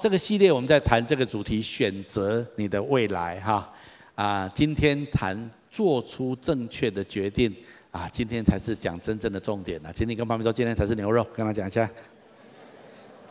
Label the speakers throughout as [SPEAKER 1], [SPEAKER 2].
[SPEAKER 1] 这个系列我们在谈这个主题，选择你的未来哈啊，今天谈做出正确的决定啊，今天才是讲真正的重点了。今天跟旁边说，今天才是牛肉，跟他讲一下。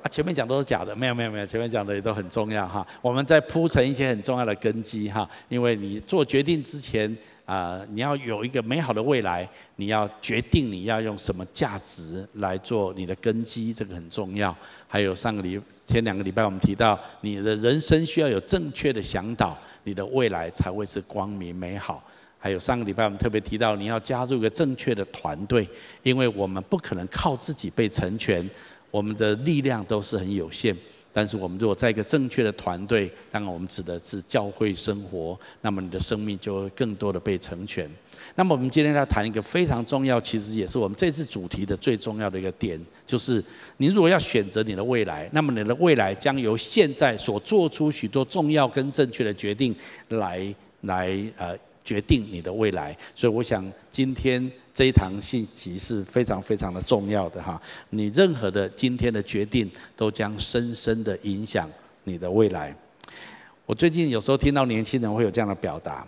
[SPEAKER 1] 啊，前面讲都是假的，没有没有没有，前面讲的也都很重要哈。我们在铺成一些很重要的根基哈，因为你做决定之前。啊，你要有一个美好的未来，你要决定你要用什么价值来做你的根基，这个很重要。还有上个礼前两个礼拜我们提到，你的人生需要有正确的向导，你的未来才会是光明美好。还有上个礼拜我们特别提到，你要加入一个正确的团队，因为我们不可能靠自己被成全，我们的力量都是很有限。但是我们如果在一个正确的团队，当然我们指的是教会生活，那么你的生命就会更多的被成全。那么我们今天要谈一个非常重要，其实也是我们这次主题的最重要的一个点，就是你如果要选择你的未来，那么你的未来将由现在所做出许多重要跟正确的决定来来呃。决定你的未来，所以我想今天这一堂信息是非常非常的重要的哈。你任何的今天的决定，都将深深的影响你的未来。我最近有时候听到年轻人会有这样的表达，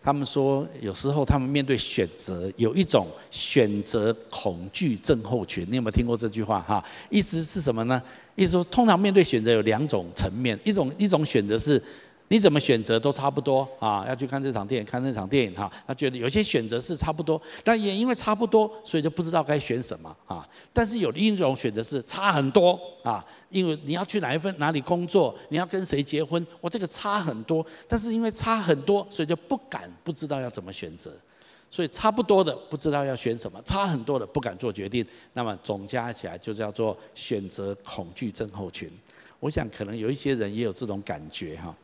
[SPEAKER 1] 他们说有时候他们面对选择，有一种选择恐惧症候群。你有没有听过这句话哈？意思是什么呢？意思说，通常面对选择有两种层面，一种一种选择是。你怎么选择都差不多啊！要去看这场电影，看那场电影哈。他觉得有些选择是差不多，但也因为差不多，所以就不知道该选什么啊。但是有另一种选择是差很多啊，因为你要去哪一份哪里工作，你要跟谁结婚，我这个差很多。但是因为差很多，所以就不敢不知道要怎么选择。所以差不多的不知道要选什么，差很多的不敢做决定。那么总加起来就叫做选择恐惧症候群。我想可能有一些人也有这种感觉哈。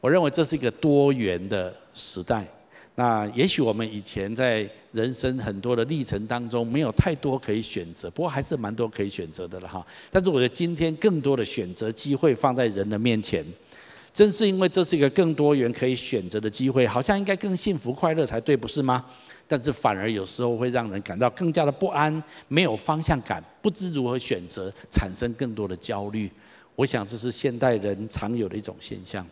[SPEAKER 1] 我认为这是一个多元的时代。那也许我们以前在人生很多的历程当中没有太多可以选择，不过还是蛮多可以选择的了哈。但是我觉得今天更多的选择机会放在人的面前，正是因为这是一个更多元可以选择的机会，好像应该更幸福快乐才对，不是吗？但是反而有时候会让人感到更加的不安，没有方向感，不知如何选择，产生更多的焦虑。我想这是现代人常有的一种现象。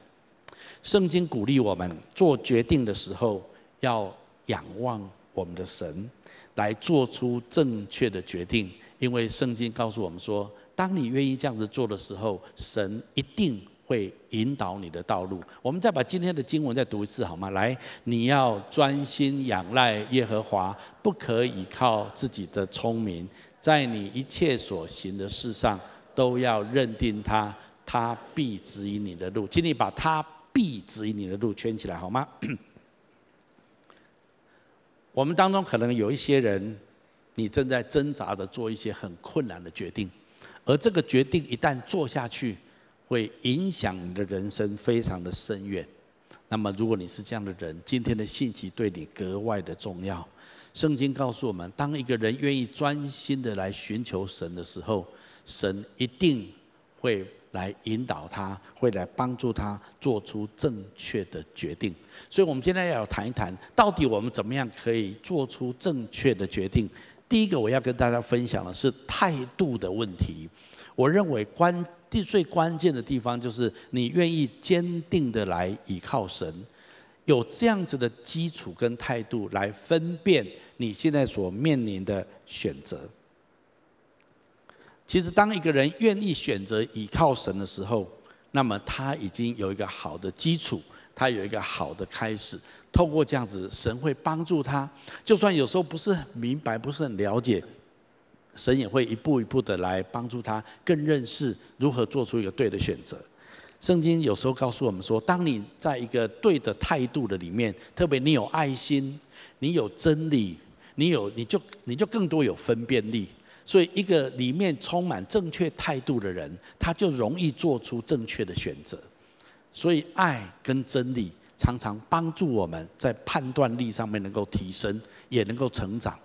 [SPEAKER 1] 圣经鼓励我们做决定的时候，要仰望我们的神，来做出正确的决定。因为圣经告诉我们说，当你愿意这样子做的时候，神一定会引导你的道路。我们再把今天的经文再读一次好吗？来，你要专心仰赖耶和华，不可以靠自己的聪明，在你一切所行的事上都要认定他，他必指引你的路。请你把他。必指引你的路，圈起来好吗？我们当中可能有一些人，你正在挣扎着做一些很困难的决定，而这个决定一旦做下去，会影响你的人生非常的深远。那么，如果你是这样的人，今天的信息对你格外的重要。圣经告诉我们，当一个人愿意专心的来寻求神的时候，神一定会。来引导他，会来帮助他做出正确的决定。所以，我们今天要谈一谈，到底我们怎么样可以做出正确的决定。第一个，我要跟大家分享的是态度的问题。我认为关最最关键的地方，就是你愿意坚定的来倚靠神，有这样子的基础跟态度，来分辨你现在所面临的选择。其实，当一个人愿意选择倚靠神的时候，那么他已经有一个好的基础，他有一个好的开始。透过这样子，神会帮助他。就算有时候不是很明白，不是很了解，神也会一步一步的来帮助他，更认识如何做出一个对的选择。圣经有时候告诉我们说，当你在一个对的态度的里面，特别你有爱心，你有真理，你有你就你就更多有分辨力。所以，一个里面充满正确态度的人，他就容易做出正确的选择。所以，爱跟真理常常帮助我们在判断力上面能够提升，也能够成长。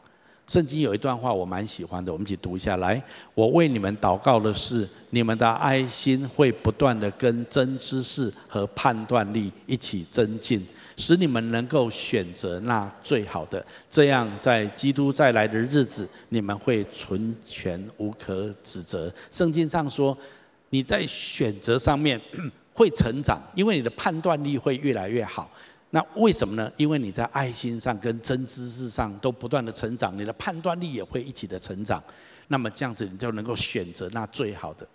[SPEAKER 1] 圣经有一段话我蛮喜欢的，我们一起读一下来。我为你们祷告的是，你们的爱心会不断的跟真知识和判断力一起增进。使你们能够选择那最好的，这样在基督再来的日子，你们会纯全无可指责。圣经上说，你在选择上面 会成长，因为你的判断力会越来越好。那为什么呢？因为你在爱心上跟真知识上都不断的成长，你的判断力也会一起的成长。那么这样子，你就能够选择那最好的。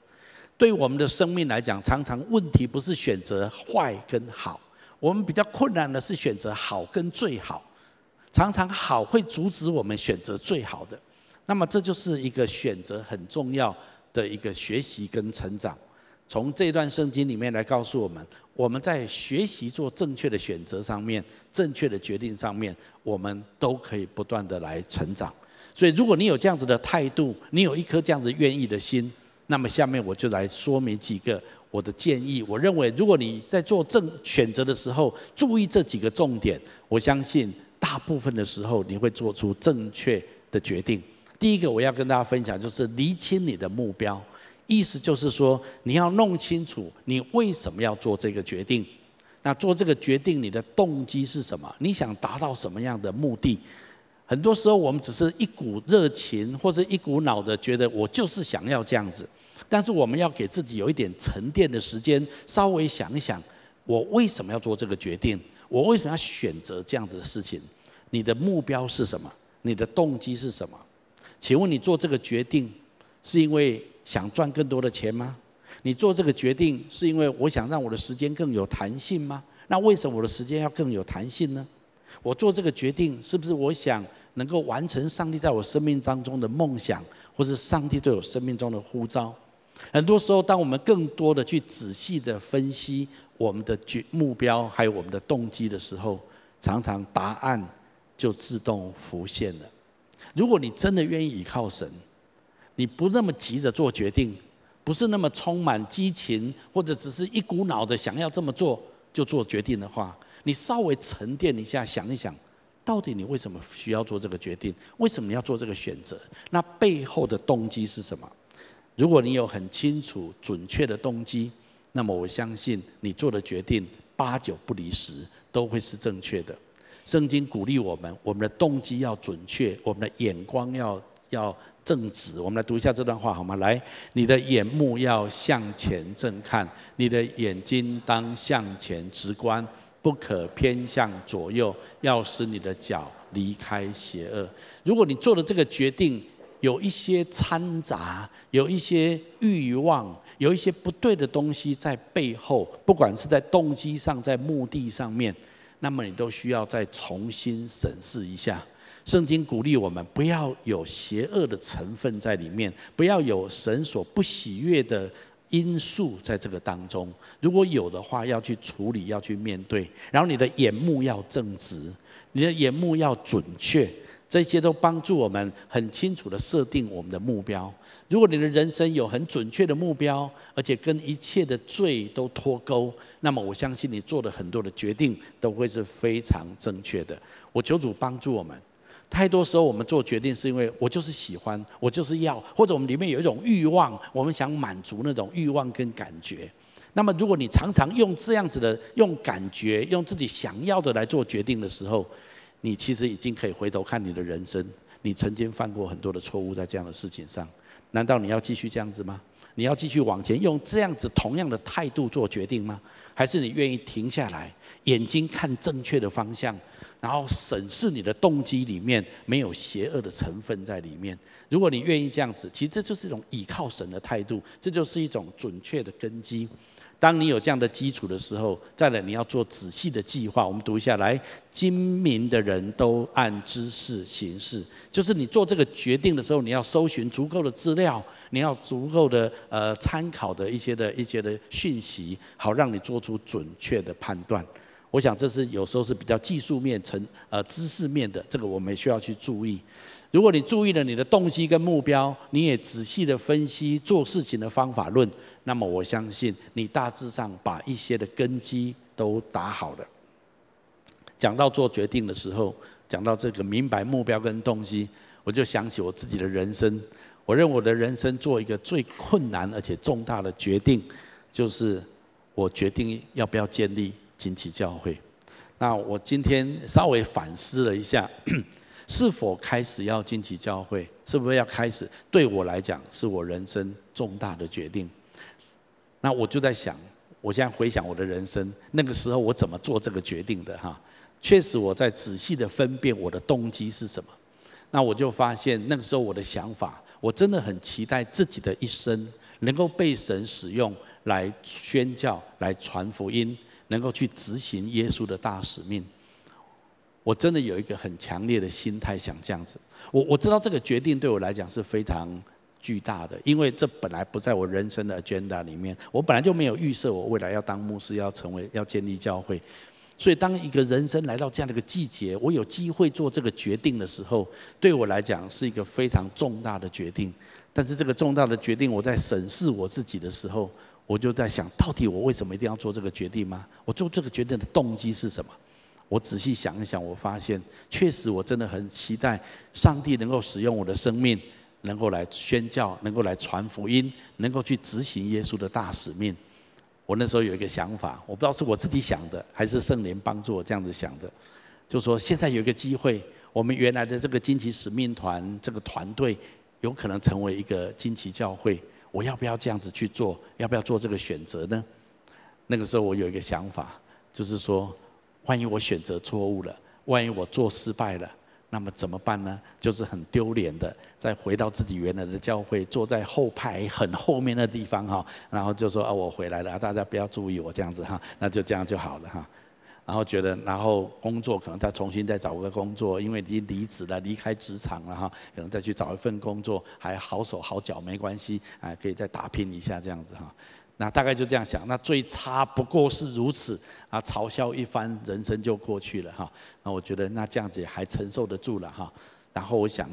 [SPEAKER 1] 对我们的生命来讲，常常问题不是选择坏跟好，我们比较困难的是选择好跟最好。常常好会阻止我们选择最好的，那么这就是一个选择很重要的一个学习跟成长。从这段圣经里面来告诉我们，我们在学习做正确的选择上面、正确的决定上面，我们都可以不断的来成长。所以，如果你有这样子的态度，你有一颗这样子愿意的心，那么下面我就来说明几个我的建议。我认为，如果你在做正选择的时候，注意这几个重点，我相信大部分的时候你会做出正确的决定。第一个，我要跟大家分享就是厘清你的目标，意思就是说你要弄清楚你为什么要做这个决定。那做这个决定，你的动机是什么？你想达到什么样的目的？很多时候，我们只是一股热情，或者一股脑的觉得我就是想要这样子。但是，我们要给自己有一点沉淀的时间，稍微想一想，我为什么要做这个决定？我为什么要选择这样子的事情？你的目标是什么？你的动机是什么？请问你做这个决定是因为想赚更多的钱吗？你做这个决定是因为我想让我的时间更有弹性吗？那为什么我的时间要更有弹性呢？我做这个决定，是不是我想能够完成上帝在我生命当中的梦想，或是上帝对我生命中的呼召？很多时候，当我们更多的去仔细的分析我们的决目标，还有我们的动机的时候，常常答案就自动浮现了。如果你真的愿意依靠神，你不那么急着做决定，不是那么充满激情，或者只是一股脑的想要这么做就做决定的话。你稍微沉淀一下，想一想，到底你为什么需要做这个决定？为什么要做这个选择？那背后的动机是什么？如果你有很清楚、准确的动机，那么我相信你做的决定八九不离十，都会是正确的。圣经鼓励我们，我们的动机要准确，我们的眼光要要正直。我们来读一下这段话好吗？来，你的眼目要向前正看，你的眼睛当向前直观。不可偏向左右，要使你的脚离开邪恶。如果你做了这个决定有一些掺杂，有一些欲望，有一些不对的东西在背后，不管是在动机上，在目的上面，那么你都需要再重新审视一下。圣经鼓励我们不要有邪恶的成分在里面，不要有神所不喜悦的。因素在这个当中，如果有的话，要去处理，要去面对。然后你的眼目要正直，你的眼目要准确，这些都帮助我们很清楚地设定我们的目标。如果你的人生有很准确的目标，而且跟一切的罪都脱钩，那么我相信你做的很多的决定都会是非常正确的。我求主帮助我们。太多时候，我们做决定是因为我就是喜欢，我就是要，或者我们里面有一种欲望，我们想满足那种欲望跟感觉。那么，如果你常常用这样子的用感觉、用自己想要的来做决定的时候，你其实已经可以回头看你的人生，你曾经犯过很多的错误在这样的事情上。难道你要继续这样子吗？你要继续往前用这样子同样的态度做决定吗？还是你愿意停下来，眼睛看正确的方向？然后审视你的动机里面没有邪恶的成分在里面。如果你愿意这样子，其实这就是一种倚靠神的态度，这就是一种准确的根基。当你有这样的基础的时候，再来你要做仔细的计划。我们读一下来，精明的人都按知识行事，就是你做这个决定的时候，你要搜寻足够的资料，你要足够的呃参考的一些的一些的讯息，好让你做出准确的判断。我想这是有时候是比较技术面、成呃知识面的，这个我们需要去注意。如果你注意了你的动机跟目标，你也仔细的分析做事情的方法论，那么我相信你大致上把一些的根基都打好了。讲到做决定的时候，讲到这个明白目标跟动机，我就想起我自己的人生。我认为我的人生做一个最困难而且重大的决定，就是我决定要不要建立。惊奇教会，那我今天稍微反思了一下，是否开始要惊奇教会？是不是要开始？对我来讲，是我人生重大的决定。那我就在想，我现在回想我的人生，那个时候我怎么做这个决定的哈？确实我在仔细的分辨我的动机是什么。那我就发现那个时候我的想法，我真的很期待自己的一生能够被神使用来宣教、来传福音，能够去执行耶稣的大使命。我真的有一个很强烈的心态，想这样子。我我知道这个决定对我来讲是非常巨大的，因为这本来不在我人生的 agenda 里面。我本来就没有预设我未来要当牧师，要成为要建立教会。所以当一个人生来到这样的一个季节，我有机会做这个决定的时候，对我来讲是一个非常重大的决定。但是这个重大的决定，我在审视我自己的时候，我就在想，到底我为什么一定要做这个决定吗？我做这个决定的动机是什么？我仔细想一想，我发现确实我真的很期待上帝能够使用我的生命，能够来宣教，能够来传福音，能够去执行耶稣的大使命。我那时候有一个想法，我不知道是我自己想的，还是圣灵帮助我这样子想的，就说现在有一个机会，我们原来的这个惊奇使命团这个团队有可能成为一个惊奇教会，我要不要这样子去做？要不要做这个选择呢？那个时候我有一个想法，就是说。万一我选择错误了，万一我做失败了，那么怎么办呢？就是很丢脸的，再回到自己原来的教会，坐在后排很后面的地方哈，然后就说啊，我回来了，大家不要注意我这样子哈，那就这样就好了哈。然后觉得，然后工作可能再重新再找个工作，因为已经离职了，离开职场了哈，可能再去找一份工作，还好手好脚没关系，啊，可以再打拼一下这样子哈。那大概就这样想，那最差不过是如此啊，嘲笑一番，人生就过去了哈。那我觉得那这样子也还承受得住了哈。然后我想，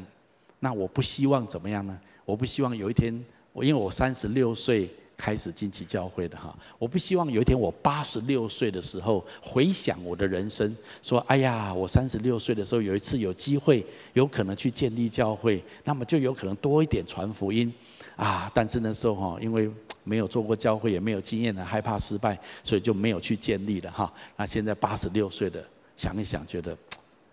[SPEAKER 1] 那我不希望怎么样呢？我不希望有一天，我因为我三十六岁开始进起教会的哈，我不希望有一天我八十六岁的时候回想我的人生，说哎呀，我三十六岁的时候有一次有机会，有可能去建立教会，那么就有可能多一点传福音啊。但是那时候哈，因为没有做过教会，也没有经验的，害怕失败，所以就没有去建立了哈。那现在八十六岁的，想一想，觉得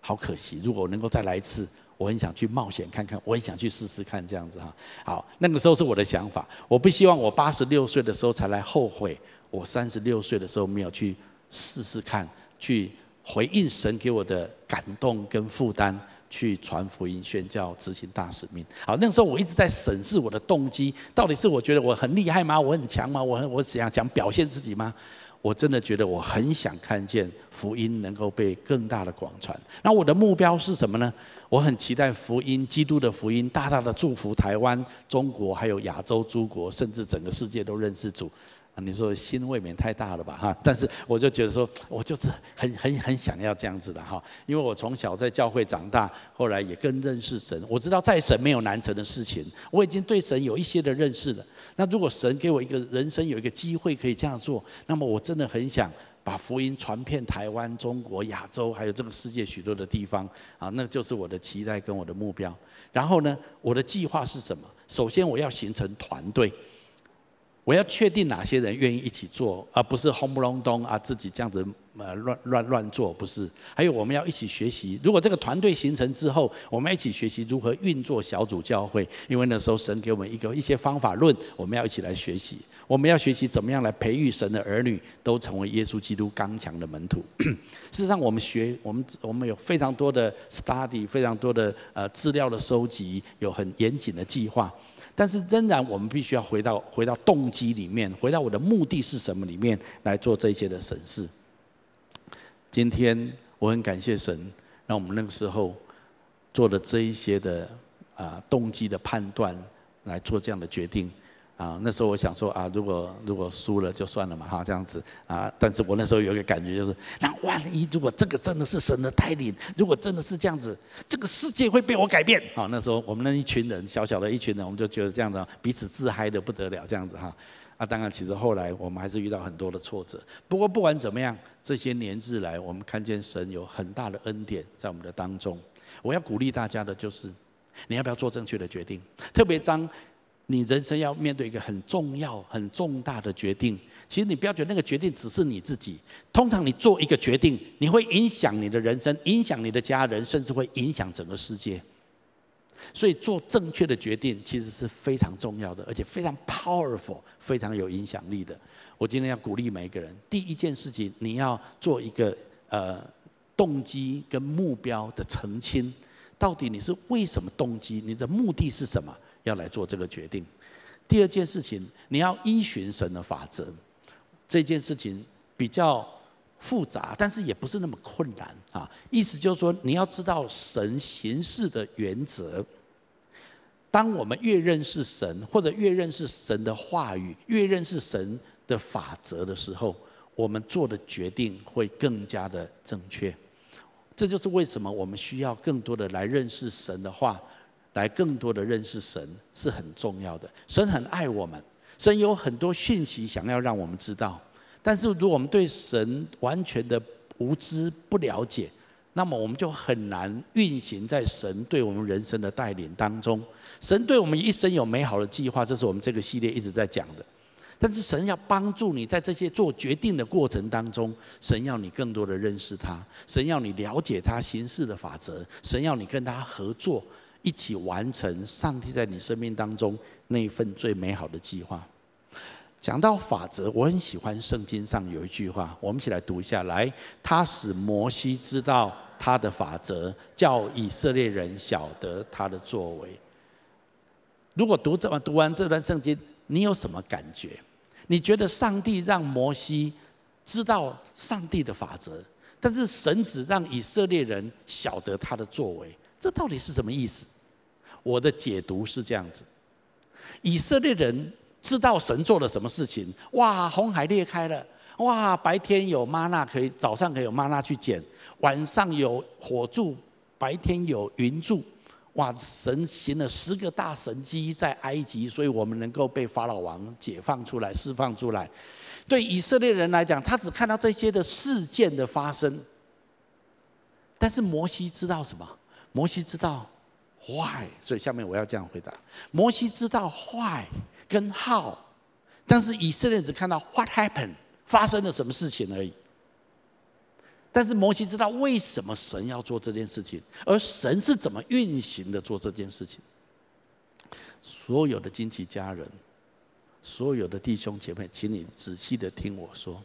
[SPEAKER 1] 好可惜。如果能够再来一次，我很想去冒险看看，我很想去试试看这样子哈。好，那个时候是我的想法，我不希望我八十六岁的时候才来后悔，我三十六岁的时候没有去试试看，去回应神给我的感动跟负担。去传福音、宣教、执行大使命。好，那个时候我一直在审视我的动机，到底是我觉得我很厉害吗？我很强吗？我很我想想表现自己吗？我真的觉得我很想看见福音能够被更大的广传。那我的目标是什么呢？我很期待福音、基督的福音，大大的祝福台湾、中国，还有亚洲诸国，甚至整个世界都认识主。啊，你说心未免太大了吧哈？但是我就觉得说，我就是很很很想要这样子的哈，因为我从小在教会长大，后来也更认识神。我知道在神没有难成的事情，我已经对神有一些的认识了。那如果神给我一个人生有一个机会可以这样做，那么我真的很想把福音传遍台湾、中国、亚洲，还有这个世界许多的地方啊，那就是我的期待跟我的目标。然后呢，我的计划是什么？首先我要形成团队。我要确定哪些人愿意一起做，而不是轰不隆咚啊，自己这样子呃乱乱乱做，不是。还有我们要一起学习，如果这个团队形成之后，我们一起学习如何运作小组教会，因为那时候神给我们一个一些方法论，我们要一起来学习。我们要学习怎么样来培育神的儿女，都成为耶稣基督刚强的门徒。事实上，我们学我们我们有非常多的 study，非常多的呃资料的收集，有很严谨的计划。但是仍然，我们必须要回到回到动机里面，回到我的目的是什么里面来做这些的审视。今天我很感谢神，让我们那个时候做的这一些的啊动机的判断，来做这样的决定。啊，那时候我想说啊，如果如果输了就算了嘛，哈，这样子啊。但是我那时候有一个感觉，就是那万一如果这个真的是神的带领，如果真的是这样子，这个世界会被我改变。好，那时候我们那一群人，小小的一群人，我们就觉得这样子，彼此自嗨的不得了，这样子哈。啊，当然，其实后来我们还是遇到很多的挫折。不过不管怎么样，这些年日来，我们看见神有很大的恩典在我们的当中。我要鼓励大家的就是，你要不要做正确的决定？特别当。你人生要面对一个很重要、很重大的决定，其实你不要觉得那个决定只是你自己。通常你做一个决定，你会影响你的人生，影响你的家人，甚至会影响整个世界。所以做正确的决定其实是非常重要的，而且非常 powerful，非常有影响力的。我今天要鼓励每一个人，第一件事情你要做一个呃动机跟目标的澄清，到底你是为什么动机？你的目的是什么？要来做这个决定。第二件事情，你要依循神的法则。这件事情比较复杂，但是也不是那么困难啊。意思就是说，你要知道神行事的原则。当我们越认识神，或者越认识神的话语，越认识神的法则的时候，我们做的决定会更加的正确。这就是为什么我们需要更多的来认识神的话，来更多的认识神是很重要的。神很爱我们，神有很多讯息想要让我们知道，但是如果我们对神完全的无知不了解，那么我们就很难运行在神对我们人生的带领当中。神对我们一生有美好的计划，这是我们这个系列一直在讲的。但是神要帮助你在这些做决定的过程当中，神要你更多的认识他，神要你了解他行事的法则，神要你跟他合作，一起完成上帝在你生命当中那一份最美好的计划。讲到法则，我很喜欢圣经上有一句话，我们一起来读一下。来，他使摩西知道他的法则，叫以色列人晓得他的作为。如果读这么读完这段圣经，你有什么感觉？你觉得上帝让摩西知道上帝的法则，但是神只让以色列人晓得他的作为，这到底是什么意思？我的解读是这样子：以色列人。知道神做了什么事情？哇，红海裂开了！哇，白天有吗哪可以，早上可以有吗哪去捡，晚上有火柱，白天有云柱。哇，神行了十个大神迹在埃及，所以我们能够被法老王解放出来、释放出来。对以色列人来讲，他只看到这些的事件的发生，但是摩西知道什么？摩西知道 why，所以下面我要这样回答：摩西知道 why。跟 how，但是以色列只看到 what happened，发生了什么事情而已。但是摩西知道为什么神要做这件事情，而神是怎么运行的做这件事情。所有的亲戚家人，所有的弟兄姐妹，请你仔细的听我说。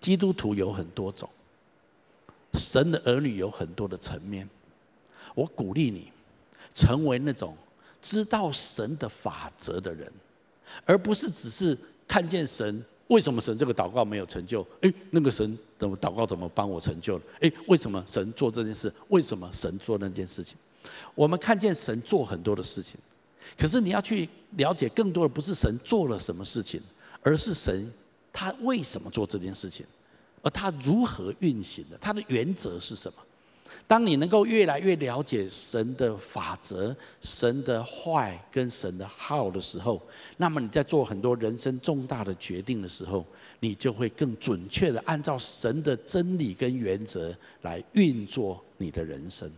[SPEAKER 1] 基督徒有很多种，神的儿女有很多的层面。我鼓励你成为那种。知道神的法则的人，而不是只是看见神。为什么神这个祷告没有成就？诶，那个神怎么祷告怎么帮我成就了？诶，为什么神做这件事？为什么神做那件事情？我们看见神做很多的事情，可是你要去了解更多的，不是神做了什么事情，而是神他为什么做这件事情，而他如何运行的，他的原则是什么？当你能够越来越了解神的法则、神的坏跟神的好的时候，那么你在做很多人生重大的决定的时候，你就会更准确的按照神的真理跟原则来运作你的人生。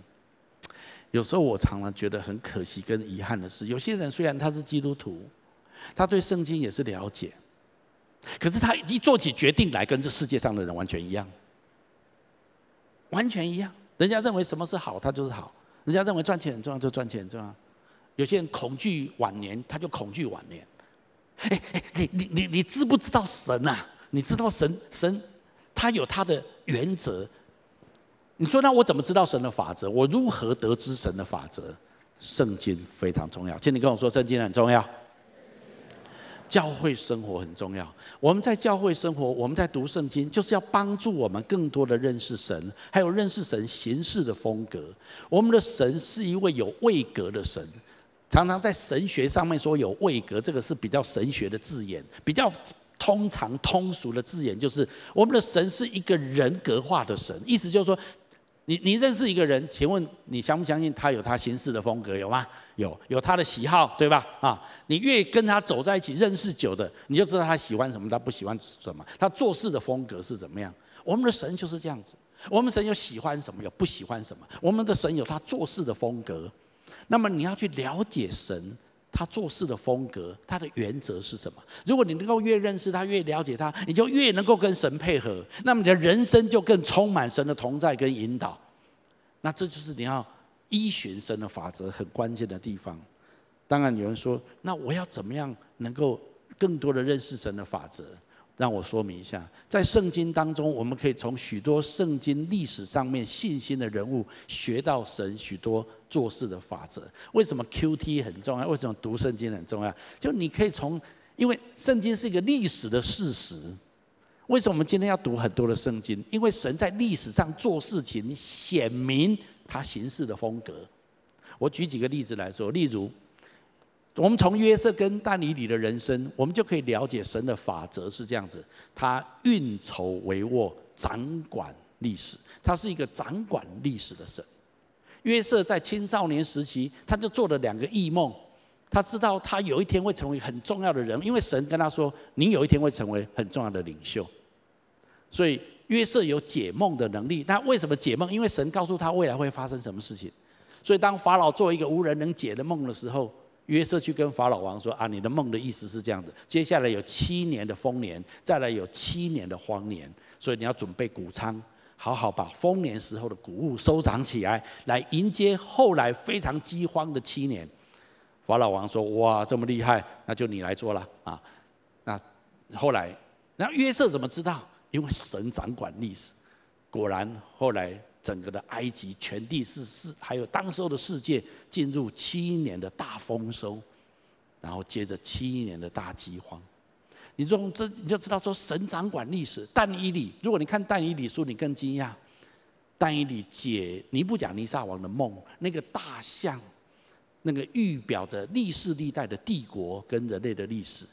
[SPEAKER 1] 有时候我常常觉得很可惜跟遗憾的是，有些人虽然他是基督徒，他对圣经也是了解，可是他一做起决定来，跟这世界上的人完全一样，完全一样。人家认为什么是好，他就是好；人家认为赚钱很重要，就赚钱很重要。有些人恐惧晚年，他就恐惧晚年。哎哎，你你你你知不知道神啊？你知道神神他有他的原则。你说那我怎么知道神的法则？我如何得知神的法则？圣经非常重要，请你跟我说，圣经很重要。教会生活很重要。我们在教会生活，我们在读圣经，就是要帮助我们更多的认识神，还有认识神行事的风格。我们的神是一位有位格的神，常常在神学上面说有位格，这个是比较神学的字眼，比较通常通俗的字眼，就是我们的神是一个人格化的神，意思就是说。你你认识一个人，请问你相不相信他有他行事的风格？有吗？有，有他的喜好，对吧？啊，你越跟他走在一起，认识久的，你就知道他喜欢什么，他不喜欢什么，他做事的风格是怎么样。我们的神就是这样子，我们神有喜欢什么，有不喜欢什么。我们的神有他做事的风格，那么你要去了解神。他做事的风格，他的原则是什么？如果你能够越认识他，越了解他，你就越能够跟神配合，那么你的人生就更充满神的同在跟引导。那这就是你要依循神的法则很关键的地方。当然有人说，那我要怎么样能够更多的认识神的法则？让我说明一下，在圣经当中，我们可以从许多圣经历史上面信心的人物学到神许多做事的法则。为什么 QT 很重要？为什么读圣经很重要？就你可以从，因为圣经是一个历史的事实。为什么我们今天要读很多的圣经？因为神在历史上做事情，显明他行事的风格。我举几个例子来说，例如。我们从约瑟跟但以理的人生，我们就可以了解神的法则是这样子：他运筹帷幄，掌管历史，他是一个掌管历史的神。约瑟在青少年时期，他就做了两个异梦，他知道他有一天会成为很重要的人，因为神跟他说：“你有一天会成为很重要的领袖。”所以约瑟有解梦的能力。那为什么解梦？因为神告诉他未来会发生什么事情。所以当法老做一个无人能解的梦的时候，约瑟去跟法老王说：“啊，你的梦的意思是这样子，接下来有七年的丰年，再来有七年的荒年，所以你要准备谷仓，好好把丰年时候的谷物收藏起来，来迎接后来非常饥荒的七年。”法老王说：“哇，这么厉害，那就你来做了啊！”那后来，那约瑟怎么知道？因为神掌管历史，果然后来。整个的埃及全地是世，还有当时候的世界进入七年的大丰收，然后接着七年的大饥荒。你从这你就知道说神掌管历史。但以理，如果你看但以理书，你更惊讶。但以理解尼布甲尼撒王的梦，那个大象，那个预表着历世历代的帝国跟人类的历史。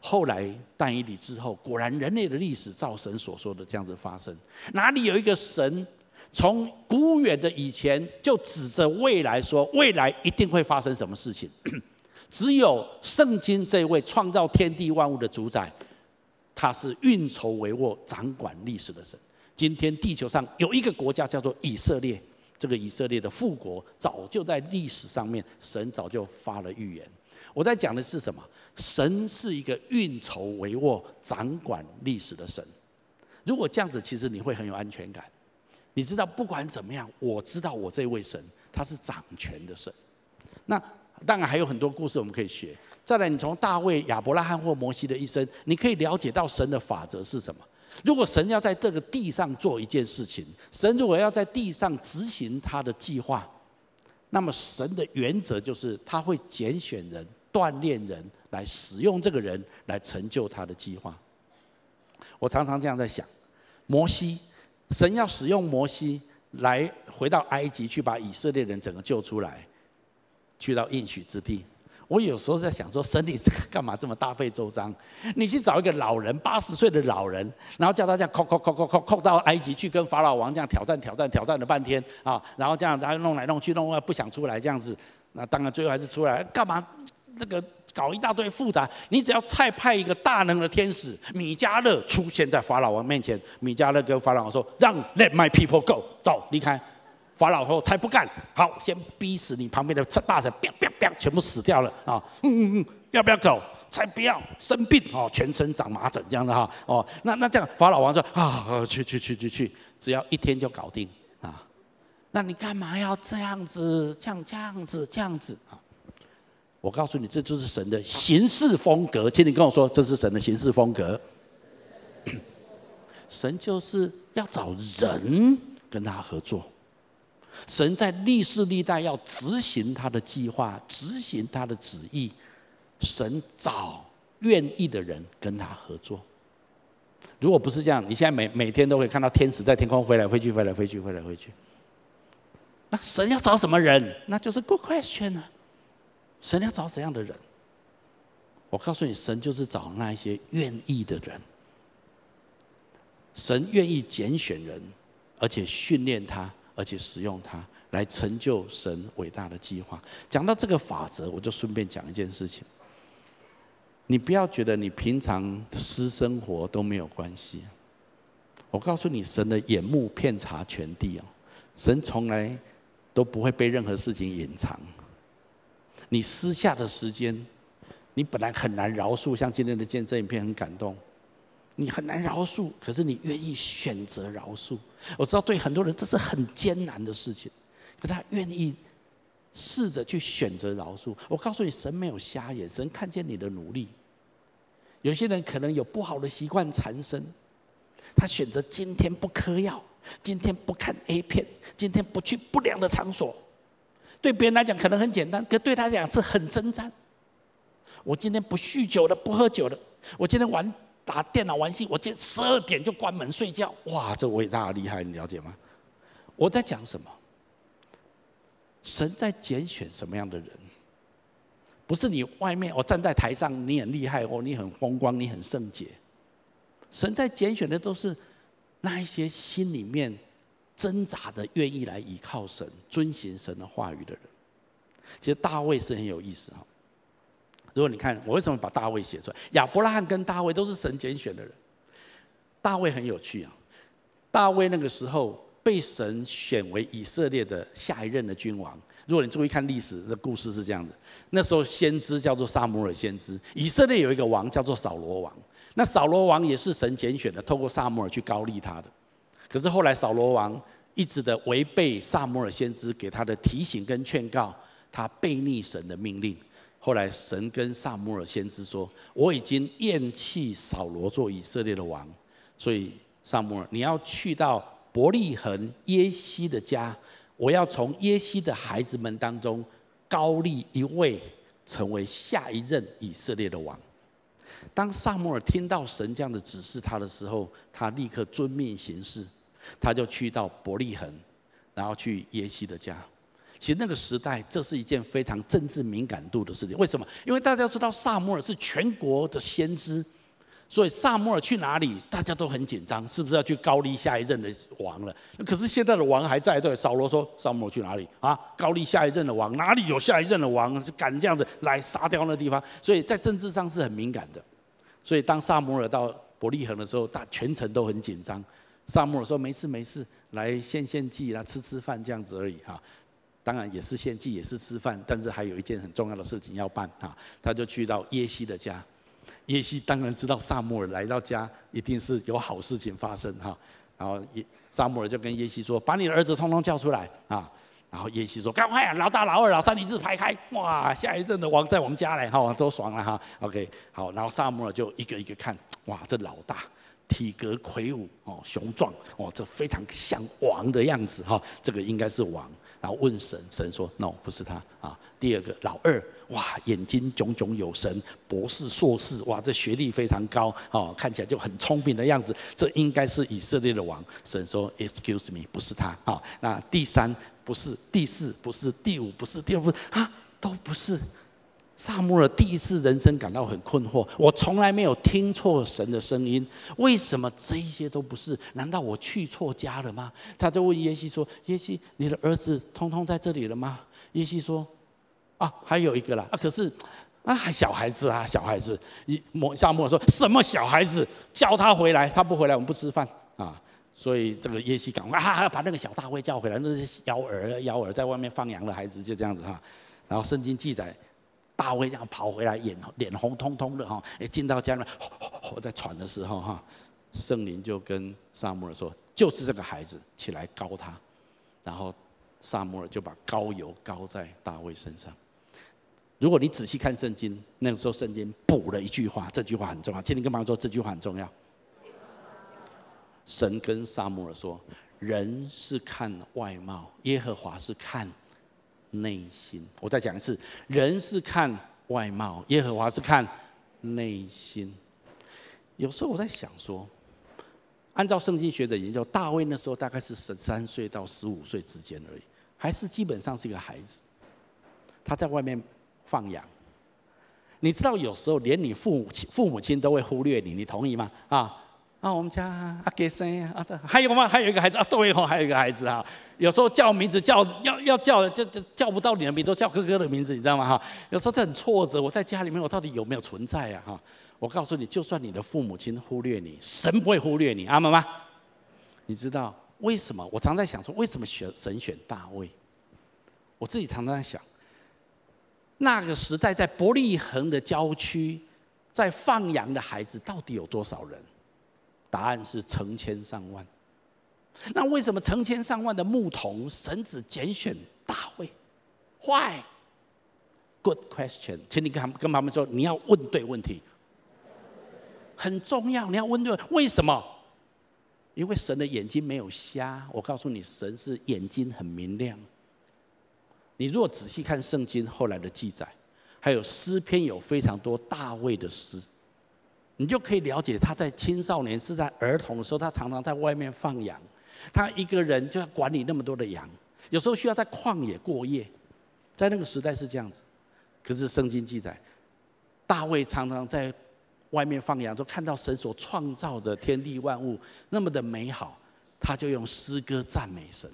[SPEAKER 1] 后来但以理之后，果然人类的历史照神所说的这样子发生。哪里有一个神？从古远的以前就指着未来说，未来一定会发生什么事情。只有圣经这位创造天地万物的主宰，他是运筹帷幄、掌管历史的神。今天地球上有一个国家叫做以色列，这个以色列的复国早就在历史上面，神早就发了预言。我在讲的是什么？神是一个运筹帷幄、掌管历史的神。如果这样子，其实你会很有安全感。你知道，不管怎么样，我知道我这位神他是掌权的神。那当然还有很多故事我们可以学。再来，你从大卫、亚伯拉罕或摩西的一生，你可以了解到神的法则是什么。如果神要在这个地上做一件事情，神如果要在地上执行他的计划，那么神的原则就是他会拣选人、锻炼人来使用这个人来成就他的计划。我常常这样在想，摩西。神要使用摩西来回到埃及去把以色列人整个救出来，去到应许之地。我有时候在想说，神你这个干嘛这么大费周章？你去找一个老人，八十岁的老人，然后叫他这样扣扣扣扣扣扣到埃及去跟法老王这样挑战挑战挑战了半天啊，然后这样他弄来弄去弄不想出来这样子，那当然最后还是出来，干嘛那个？搞一大堆复杂，你只要再派一个大能的天使米迦勒出现在法老王面前，米迦勒跟法老王说：“让 Let my people go，走，离开。”法老说：“才不干，好，先逼死你旁边的大臣，啪啪啪，全部死掉了啊！嗯嗯嗯，要不要走？才不要，生病哦，全身长麻疹这样的哈哦，那那这样，法老王说：啊，去去去去去，只要一天就搞定啊！那你干嘛要这样子？这样这样子这样子啊？”我告诉你，这就是神的行事风格。请你跟我说，这是神的行事风格。神就是要找人跟他合作。神在历世历代要执行他的计划，执行他的旨意。神找愿意的人跟他合作。如果不是这样，你现在每每天都会看到天使在天空飞来飞去，飞来飞去，飞来飞去。那神要找什么人？那就是 good question 啊。神要找怎样的人？我告诉你，神就是找那些愿意的人。神愿意拣选人，而且训练他，而且使用他，来成就神伟大的计划。讲到这个法则，我就顺便讲一件事情。你不要觉得你平常私生活都没有关系。我告诉你，神的眼目遍察全地哦，神从来都不会被任何事情隐藏。你私下的时间，你本来很难饶恕，像今天的见证影片很感动，你很难饶恕，可是你愿意选择饶恕。我知道对很多人这是很艰难的事情，可他愿意试着去选择饶恕。我告诉你，神没有瞎眼，神看见你的努力。有些人可能有不好的习惯缠身，他选择今天不嗑药，今天不看 A 片，今天不去不良的场所。对别人来讲可能很简单，可对他来讲是很征战。我今天不酗酒了，不喝酒了。我今天玩打电脑玩戏，我今天十二点就关门睡觉。哇，这伟大厉害，你了解吗？我在讲什么？神在拣选什么样的人？不是你外面我站在台上，你很厉害哦，你很风光，你很圣洁。神在拣选的都是那一些心里面挣扎的、愿意来依靠神、遵行神的话语的人。其实大卫是很有意思哈。如果你看我为什么把大卫写出来，亚伯拉罕跟大卫都是神拣选的人。大卫很有趣啊，大卫那个时候被神选为以色列的下一任的君王。如果你注意看历史的故事是这样的，那时候先知叫做撒母尔先知，以色列有一个王叫做扫罗王。那扫罗王也是神拣选的，透过撒母尔去膏立他的。可是后来扫罗王一直的违背撒母耳先知给他的提醒跟劝告，他悖逆神的命令。后来神跟撒母耳先知说：“我已经厌弃扫罗做以色列的王，所以撒母耳，你要去到伯利恒耶西的家，我要从耶西的孩子们当中高立一位成为下一任以色列的王。”当撒母耳听到神这样的指示他的时候，他立刻遵命行事，他就去到伯利恒，然后去耶西的家。其实那个时代，这是一件非常政治敏感度的事情。为什么？因为大家知道撒母耳是全国的先知，所以撒母耳去哪里，大家都很紧张，是不是要去高丽下一任的王了？可是现在的王还在，对？扫罗说：“撒母耳去哪里啊？高丽下一任的王，哪里有下一任的王？是敢这样子来杀掉那地方？所以在政治上是很敏感的。所以当撒母耳到伯利恒的时候，大全城都很紧张。撒母耳说：没事没事，来献献祭啦，吃吃饭这样子而已哈。”当然也是献祭，也是吃饭，但是还有一件很重要的事情要办啊！他就去到耶西的家，耶西当然知道撒母耳来到家一定是有好事情发生哈。然后耶撒母耳就跟耶西说：“把你的儿子通通叫出来啊！”然后耶西说：“赶快啊，老大、老二、老三，一字排开！哇，下一任的王在我们家来哈，都爽了哈。”OK，好，然后撒母耳就一个一个看，哇，这老大体格魁梧哦，雄壮哦，这非常像王的样子哈，这个应该是王。然后问神，神说：“no，不是他啊。”第二个老二，哇，眼睛炯炯有神，博士、硕士，哇，这学历非常高，哦，看起来就很聪明的样子，这应该是以色列的王。神说：“Excuse me，不是他啊。”那第三不是，第四不是，第五不是，第六不是啊，都不是。撒母耳第一次人生感到很困惑，我从来没有听错神的声音，为什么这一些都不是？难道我去错家了吗？他就问耶西说：“耶西，你的儿子通通在这里了吗？”耶西说：“啊，还有一个啦，啊，可是啊，还小孩子啊，小孩子。”一撒母耳说什么小孩子？叫他回来，他不回来，我们不吃饭啊。所以这个耶西赶快啊，把那个小大卫叫回来，那是幺儿，幺儿在外面放羊的孩子，就这样子哈。然后圣经记载。大卫这样跑回来，脸脸红彤彤的哈，一进到家里面，我在喘的时候哈，圣灵就跟撒母耳说：“就是这个孩子，起来膏他。”然后撒母耳就把膏油膏在大卫身上。如果你仔细看圣经，那个时候圣经补了一句话，这句话很重要。请你跟妈妈说，这句话很重要。神跟撒母耳说：“人是看外貌，耶和华是看。”内心，我再讲一次，人是看外貌，耶和华是看内心。有时候我在想说，按照圣经学的研究，大卫那时候大概是十三岁到十五岁之间而已，还是基本上是一个孩子。他在外面放羊，你知道，有时候连你父母亲父母亲都会忽略你，你同意吗？啊？啊，我们家阿给生啊，还有吗？还有一个孩子啊，对哦，还有一个孩子哈。有时候叫名字叫要要叫，就就叫不到你的名字，都叫哥哥的名字，你知道吗？哈，有时候这很挫折。我在家里面，我到底有没有存在啊？哈，我告诉你，就算你的父母亲忽略你，神不会忽略你，阿们吗？你知道为什么？我常在想说，为什么选神选大卫？我自己常常在想，那个时代在伯利恒的郊区，在放羊的孩子到底有多少人？答案是成千上万。那为什么成千上万的牧童，神只拣选大卫？Why？Good question，请你跟他们跟他们说，你要问对问题，很重要。你要问对，为什么？因为神的眼睛没有瞎。我告诉你，神是眼睛很明亮。你如果仔细看圣经后来的记载，还有诗篇有非常多大卫的诗。你就可以了解他在青少年是在儿童的时候，他常常在外面放羊，他一个人就要管理那么多的羊，有时候需要在旷野过夜，在那个时代是这样子。可是圣经记载，大卫常常在外面放羊，就看到神所创造的天地万物那么的美好，他就用诗歌赞美神。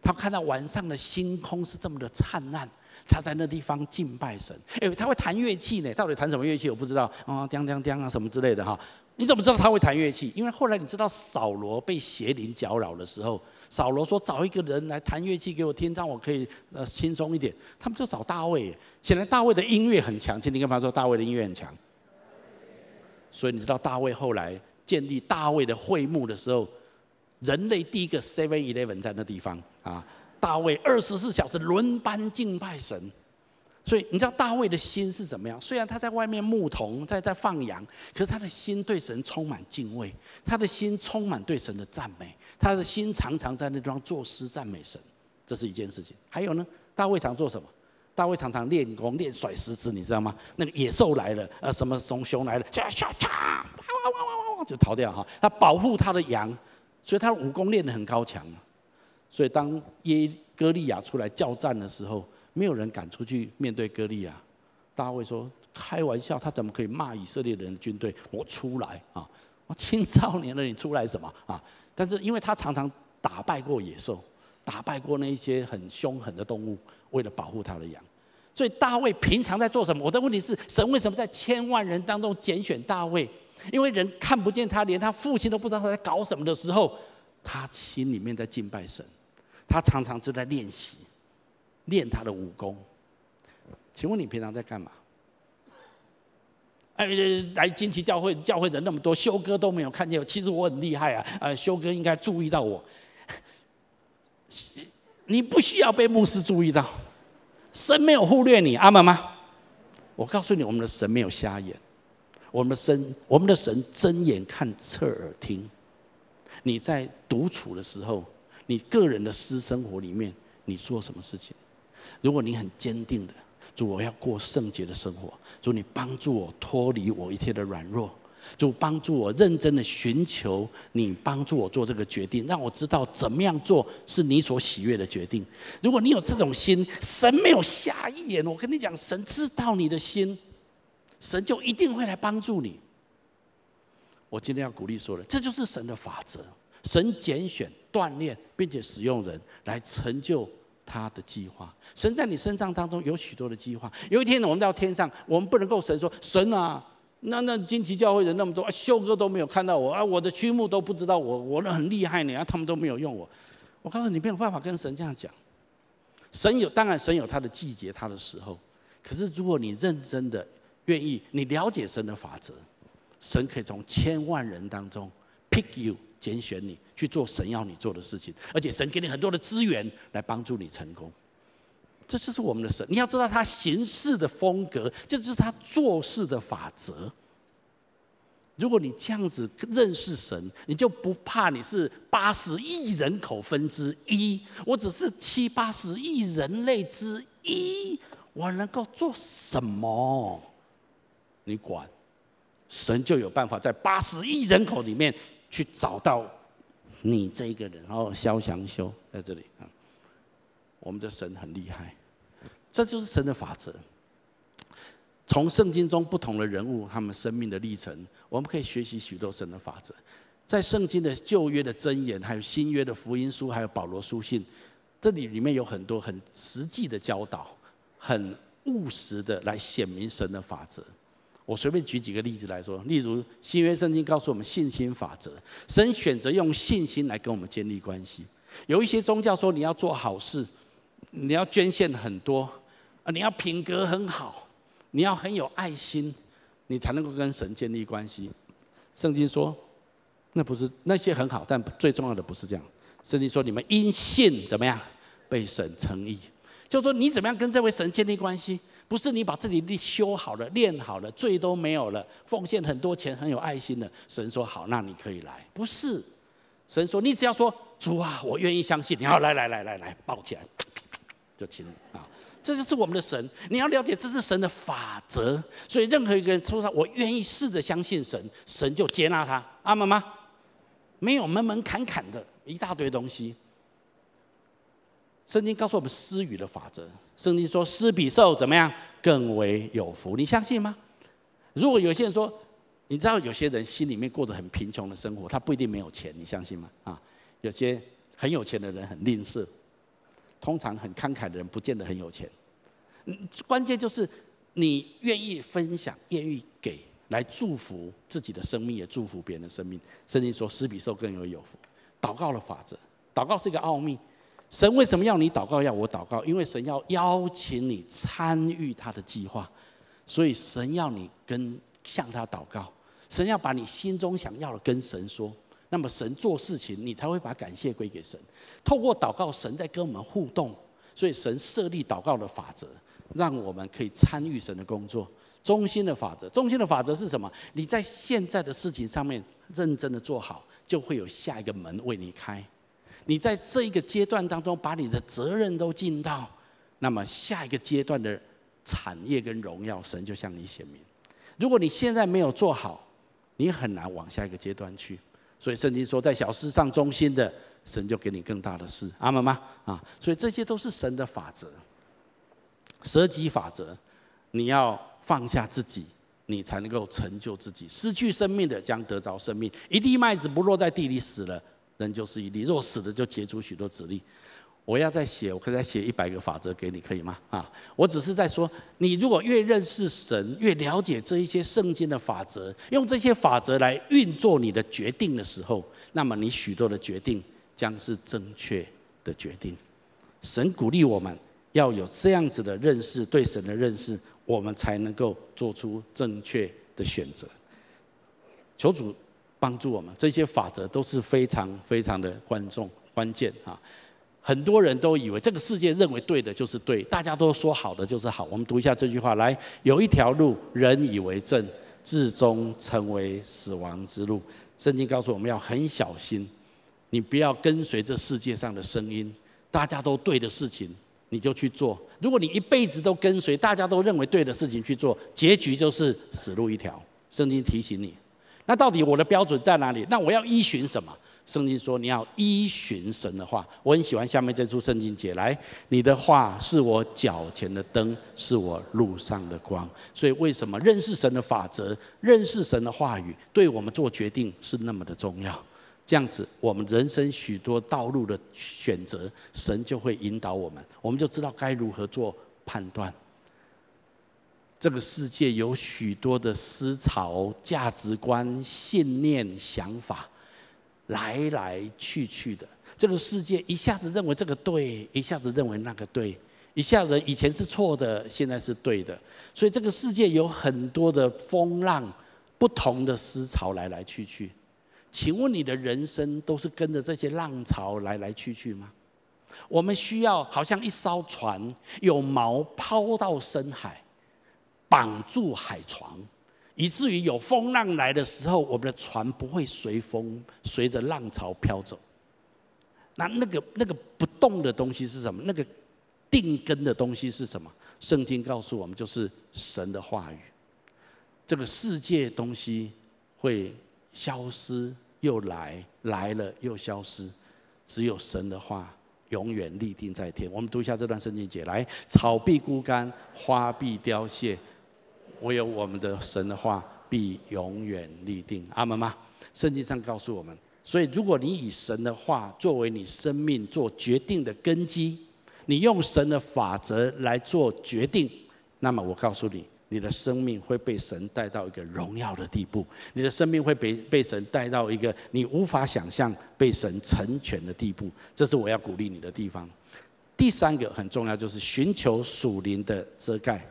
[SPEAKER 1] 他看到晚上的星空是这么的灿烂。他在那地方敬拜神，哎，他会弹乐器呢。到底弹什么乐器我不知道啊，叮叮叮啊什么之类的哈。你怎么知道他会弹乐器？因为后来你知道扫罗被邪灵搅扰的时候，扫罗说找一个人来弹乐器给我听，让我可以呃轻松一点。他们就找大卫，显然大卫的音乐很强。请你跟他说大卫的音乐很强。所以你知道大卫后来建立大卫的会幕的时候，人类第一个 Seven Eleven 在那地方啊。大卫二十四小时轮班敬拜神，所以你知道大卫的心是怎么样？虽然他在外面牧童，在在放羊，可是他的心对神充满敬畏，他的心充满对神的赞美，他的心常常在那地方作诗赞美神，这是一件事情。还有呢，大卫常做什么？大卫常常练功练甩石子，你知道吗？那个野兽来了，呃，什么熊熊来了，唰唰唰，哇哇哇哇哇就逃掉哈。他保护他的羊，所以他武功练得很高强。所以，当耶歌利亚出来叫战的时候，没有人敢出去面对歌利亚。大卫说：“开玩笑，他怎么可以骂以色列人的军队？我出来啊！我青少年了，你出来什么啊？”但是，因为他常常打败过野兽，打败过那一些很凶狠的动物，为了保护他的羊，所以大卫平常在做什么？我的问题是：神为什么在千万人当中拣选大卫？因为人看不见他，连他父亲都不知道他在搞什么的时候，他心里面在敬拜神。他常常就在练习，练他的武功。请问你平常在干嘛？哎，来金旗教会，教会人那么多，修哥都没有看见。其实我很厉害啊，呃，修哥应该注意到我。你不需要被牧师注意到，神没有忽略你，阿们吗？我告诉你，我们的神没有瞎眼，我们的神，我们的神睁眼看，侧耳听。你在独处的时候。你个人的私生活里面，你做什么事情？如果你很坚定的，主，我要过圣洁的生活，主，你帮助我脱离我一切的软弱，主，帮助我认真的寻求你，帮助我做这个决定，让我知道怎么样做是你所喜悦的决定。如果你有这种心，神没有瞎一眼，我跟你讲，神知道你的心，神就一定会来帮助你。我今天要鼓励说的，这就是神的法则。神拣选、锻炼，并且使用人来成就他的计划。神在你身上当中有许多的计划。有一天我们到天上，我们不能够神说：“神啊，那那金旗教会人那么多，啊，修哥都没有看到我啊，我的曲目都不知道我，我那很厉害呢，啊，他们都没有用我。”我告诉你，没有办法跟神这样讲。神有，当然神有他的季节，他的时候。可是如果你认真的愿意，你了解神的法则，神可以从千万人当中 pick you。拣选你去做神要你做的事情，而且神给你很多的资源来帮助你成功。这就是我们的神。你要知道他行事的风格，这就是他做事的法则。如果你这样子认识神，你就不怕你是八十亿人口分之一，我只是七八十亿人类之一，我能够做什么？你管，神就有办法在八十亿人口里面。去找到你这一个人，然后肖祥修在这里啊。我们的神很厉害，这就是神的法则。从圣经中不同的人物他们生命的历程，我们可以学习许多神的法则。在圣经的旧约的箴言，还有新约的福音书，还有保罗书信，这里里面有很多很实际的教导，很务实的来显明神的法则。我随便举几个例子来说，例如新约圣经告诉我们信心法则，神选择用信心来跟我们建立关系。有一些宗教说你要做好事，你要捐献很多，啊，你要品格很好，你要很有爱心，你才能够跟神建立关系。圣经说，那不是那些很好，但最重要的不是这样。圣经说你们因信怎么样被神称义，就说你怎么样跟这位神建立关系？不是你把自己修好了、练好了、罪都没有了，奉献很多钱、很有爱心的，神说好，那你可以来。不是，神说你只要说主啊，我愿意相信，你要来来来来来抱起来，就亲啊。这就是我们的神，你要了解这是神的法则。所以任何一个人说他我愿意试着相信神，神就接纳他。阿门吗？没有门门槛槛的一大堆东西。圣经告诉我们施予的法则。圣经说施比受怎么样更为有福？你相信吗？如果有些人说，你知道有些人心里面过着很贫穷的生活，他不一定没有钱，你相信吗？啊，有些很有钱的人很吝啬，通常很慷慨的人不见得很有钱。关键就是你愿意分享，愿意给，来祝福自己的生命，也祝福别人的生命。圣经说，施比受更为有福。祷告的法则，祷告是一个奥秘。神为什么要你祷告，要我祷告？因为神要邀请你参与他的计划，所以神要你跟向他祷告。神要把你心中想要的跟神说，那么神做事情，你才会把感谢归给神。透过祷告，神在跟我们互动，所以神设立祷告的法则。让我们可以参与神的工作，中心的法则。中心的法则是什么？你在现在的事情上面认真的做好，就会有下一个门为你开。你在这一个阶段当中，把你的责任都尽到，那么下一个阶段的产业跟荣耀，神就向你显明。如果你现在没有做好，你很难往下一个阶段去。所以圣经说，在小事上忠心的，神就给你更大的事。阿门吗？啊，所以这些都是神的法则。舍己法则，你要放下自己，你才能够成就自己。失去生命的将得着生命。一粒麦子不落在地里死了，人就是一粒；若死了，就结出许多子粒。我要再写，我可以再写一百个法则给你，可以吗？啊，我只是在说，你如果越认识神，越了解这一些圣经的法则，用这些法则来运作你的决定的时候，那么你许多的决定将是正确的决定。神鼓励我们。要有这样子的认识，对神的认识，我们才能够做出正确的选择。求主帮助我们，这些法则都是非常非常的关重关键啊！很多人都以为这个世界认为对的就是对，大家都说好的就是好。我们读一下这句话，来，有一条路，人以为正，至终成为死亡之路。圣经告诉我们要很小心，你不要跟随这世界上的声音，大家都对的事情。你就去做。如果你一辈子都跟随大家都认为对的事情去做，结局就是死路一条。圣经提醒你，那到底我的标准在哪里？那我要依循什么？圣经说你要依循神的话。我很喜欢下面这处圣经节，来，你的话是我脚前的灯，是我路上的光。所以为什么认识神的法则，认识神的话语，对我们做决定是那么的重要？这样子，我们人生许多道路的选择，神就会引导我们，我们就知道该如何做判断。这个世界有许多的思潮、价值观、信念、想法，来来去去的。这个世界一下子认为这个对，一下子认为那个对，一下子以前是错的，现在是对的。所以这个世界有很多的风浪，不同的思潮来来去去。请问你的人生都是跟着这些浪潮来来去去吗？我们需要好像一艘船，有锚抛到深海，绑住海床，以至于有风浪来的时候，我们的船不会随风随着浪潮飘走。那那个那个不动的东西是什么？那个定根的东西是什么？圣经告诉我们，就是神的话语。这个世界东西会。消失又来，来了又消失，只有神的话永远立定在天。我们读一下这段圣经节，来，草必枯干，花必凋谢，唯有我们的神的话必永远立定。阿门吗？圣经上告诉我们，所以如果你以神的话作为你生命做决定的根基，你用神的法则来做决定，那么我告诉你。你的生命会被神带到一个荣耀的地步，你的生命会被被神带到一个你无法想象被神成全的地步。这是我要鼓励你的地方。第三个很重要，就是寻求属灵的遮盖。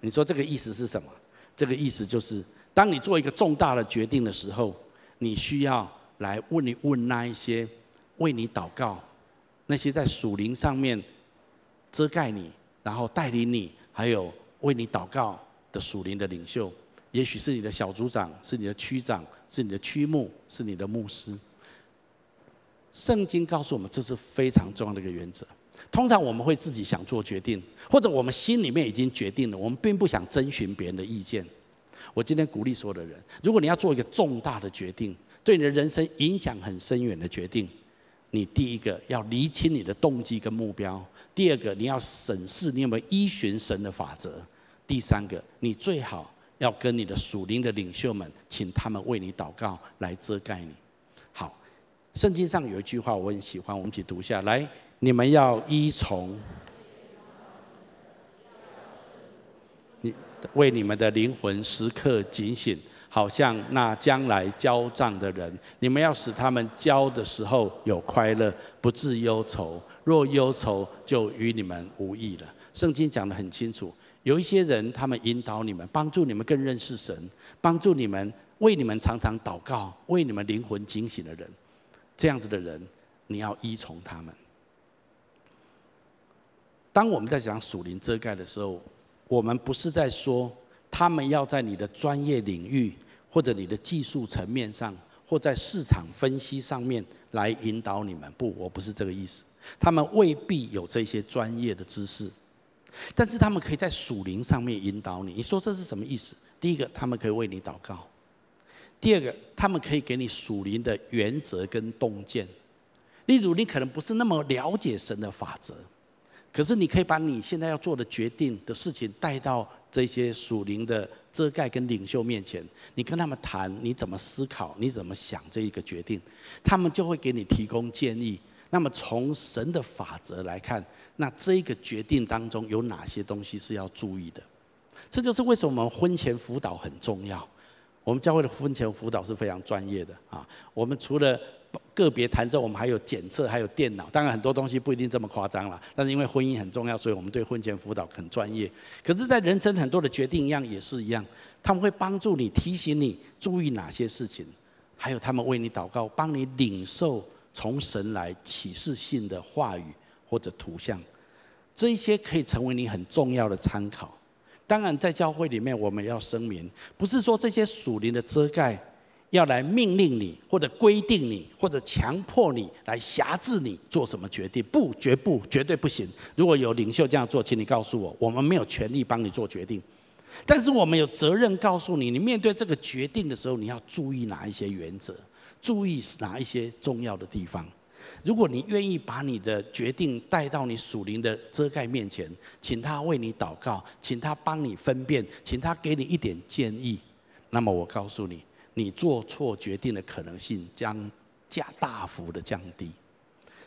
[SPEAKER 1] 你说这个意思是什么？这个意思就是，当你做一个重大的决定的时候，你需要来问一问那一些为你祷告，那些在属灵上面遮盖你，然后带领你，还有为你祷告的属灵的领袖，也许是你的小组长，是你的区长，是你的区牧，是你的牧师。圣经告诉我们，这是非常重要的一个原则。通常我们会自己想做决定，或者我们心里面已经决定了，我们并不想征询别人的意见。我今天鼓励所有的人，如果你要做一个重大的决定，对你的人生影响很深远的决定，你第一个要厘清你的动机跟目标；第二个，你要审视你有没有依循神的法则；第三个，你最好要跟你的属灵的领袖们，请他们为你祷告，来遮盖你。好，圣经上有一句话我很喜欢，我们一起读下来。你们要依从，你为你们的灵魂时刻警醒，好像那将来交账的人。你们要使他们交的时候有快乐，不致忧愁。若忧愁，就与你们无益了。圣经讲得很清楚，有一些人，他们引导你们，帮助你们更认识神，帮助你们，为你们常常祷告，为你们灵魂警醒的人，这样子的人，你要依从他们。当我们在讲属灵遮盖的时候，我们不是在说他们要在你的专业领域或者你的技术层面上，或在市场分析上面来引导你们。不，我不是这个意思。他们未必有这些专业的知识，但是他们可以在属灵上面引导你。你说这是什么意思？第一个，他们可以为你祷告；第二个，他们可以给你属灵的原则跟洞见。例如，你可能不是那么了解神的法则。可是，你可以把你现在要做的决定的事情带到这些属灵的遮盖跟领袖面前，你跟他们谈你怎么思考，你怎么想这一个决定，他们就会给你提供建议。那么从神的法则来看，那这一个决定当中有哪些东西是要注意的？这就是为什么我们婚前辅导很重要。我们教会的婚前辅导是非常专业的啊。我们除了个别谈之后，我们还有检测，还有电脑。当然很多东西不一定这么夸张了，但是因为婚姻很重要，所以我们对婚前辅导很专业。可是，在人生很多的决定一样也是一样，他们会帮助你、提醒你注意哪些事情，还有他们为你祷告，帮你领受从神来启示性的话语或者图像，这一些可以成为你很重要的参考。当然，在教会里面，我们要声明，不是说这些属灵的遮盖。要来命令你，或者规定你，或者强迫你来辖制你做什么决定？不，绝不，绝对不行。如果有领袖这样做，请你告诉我，我们没有权利帮你做决定。但是我们有责任告诉你，你面对这个决定的时候，你要注意哪一些原则，注意哪一些重要的地方。如果你愿意把你的决定带到你属灵的遮盖面前，请他为你祷告，请他帮你分辨，请他给你一点建议，那么我告诉你。你做错决定的可能性将加大幅的降低。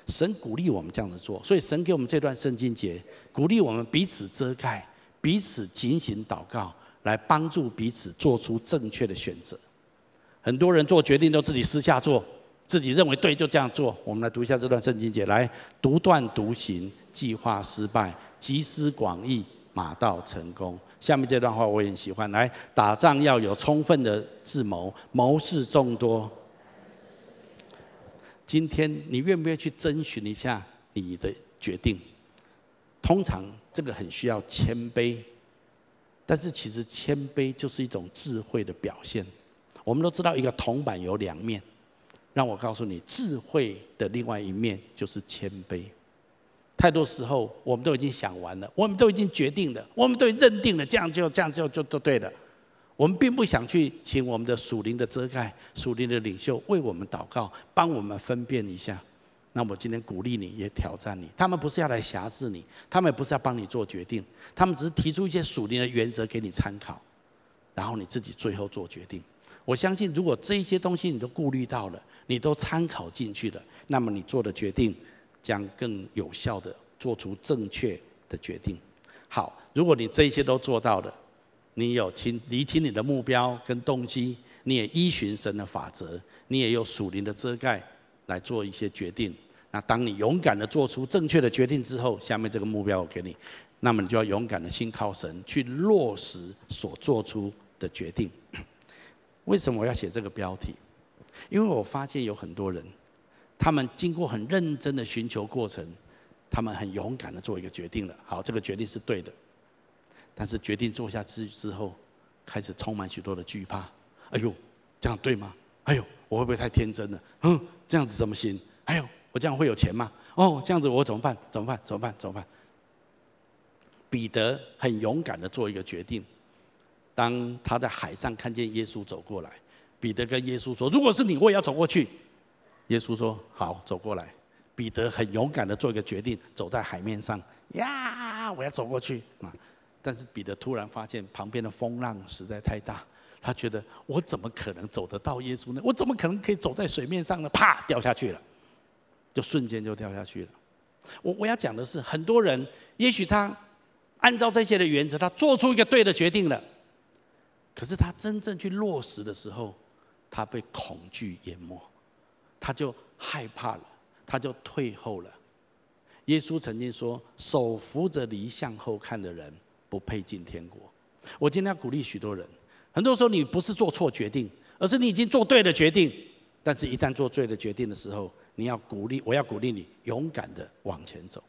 [SPEAKER 1] 神鼓励我们这样子做，所以神给我们这段圣经节，鼓励我们彼此遮盖、彼此警醒祷告，来帮助彼此做出正确的选择。很多人做决定都自己私下做，自己认为对就这样做。我们来读一下这段圣经节：来，独断独行，计划失败；集思广益，马到成功。下面这段话我也很喜欢。来，打仗要有充分的智谋，谋士众多。今天你愿不愿意去征询一下你的决定？通常这个很需要谦卑，但是其实谦卑就是一种智慧的表现。我们都知道一个铜板有两面，让我告诉你，智慧的另外一面就是谦卑。太多时候，我们都已经想完了，我们都已经决定了，我们都认定了，这样就这样就就都对了。我们并不想去请我们的属灵的遮盖、属灵的领袖为我们祷告，帮我们分辨一下。那我今天鼓励你，也挑战你。他们不是要来辖制你，他们也不是要帮你做决定，他们只是提出一些属灵的原则给你参考，然后你自己最后做决定。我相信，如果这一些东西你都顾虑到了，你都参考进去了，那么你做的决定。将更有效地做出正确的决定。好，如果你这些都做到了，你有清厘清你的目标跟动机，你也依循神的法则，你也有属灵的遮盖来做一些决定。那当你勇敢地做出正确的决定之后，下面这个目标我给你，那么你就要勇敢地信靠神，去落实所做出的决定。为什么我要写这个标题？因为我发现有很多人。他们经过很认真的寻求过程，他们很勇敢的做一个决定了。好，这个决定是对的，但是决定做下去之后，开始充满许多的惧怕。哎呦，这样对吗？哎呦，我会不会太天真了？嗯，这样子怎么行？哎呦，我这样会有钱吗？哦，这样子我怎么办？怎么办？怎么办？怎么办？彼得很勇敢的做一个决定。当他在海上看见耶稣走过来，彼得跟耶稣说：“如果是你，我也要走过去。”耶稣说：“好，走过来。”彼得很勇敢的做一个决定，走在海面上。呀，我要走过去啊！但是彼得突然发现旁边的风浪实在太大，他觉得我怎么可能走得到耶稣呢？我怎么可能可以走在水面上呢？啪，掉下去了，就瞬间就掉下去了。我我要讲的是，很多人也许他按照这些的原则，他做出一个对的决定了。可是他真正去落实的时候，他被恐惧淹没，他就害怕了，他就退后了。耶稣曾经说：“手扶着犁向后看的人，不配进天国。”我今天要鼓励许多人，很多时候你不是做错决定，而是你已经做对了决定。但是，一旦做对了决定的时候，你要鼓励，我要鼓励你勇敢的往前走。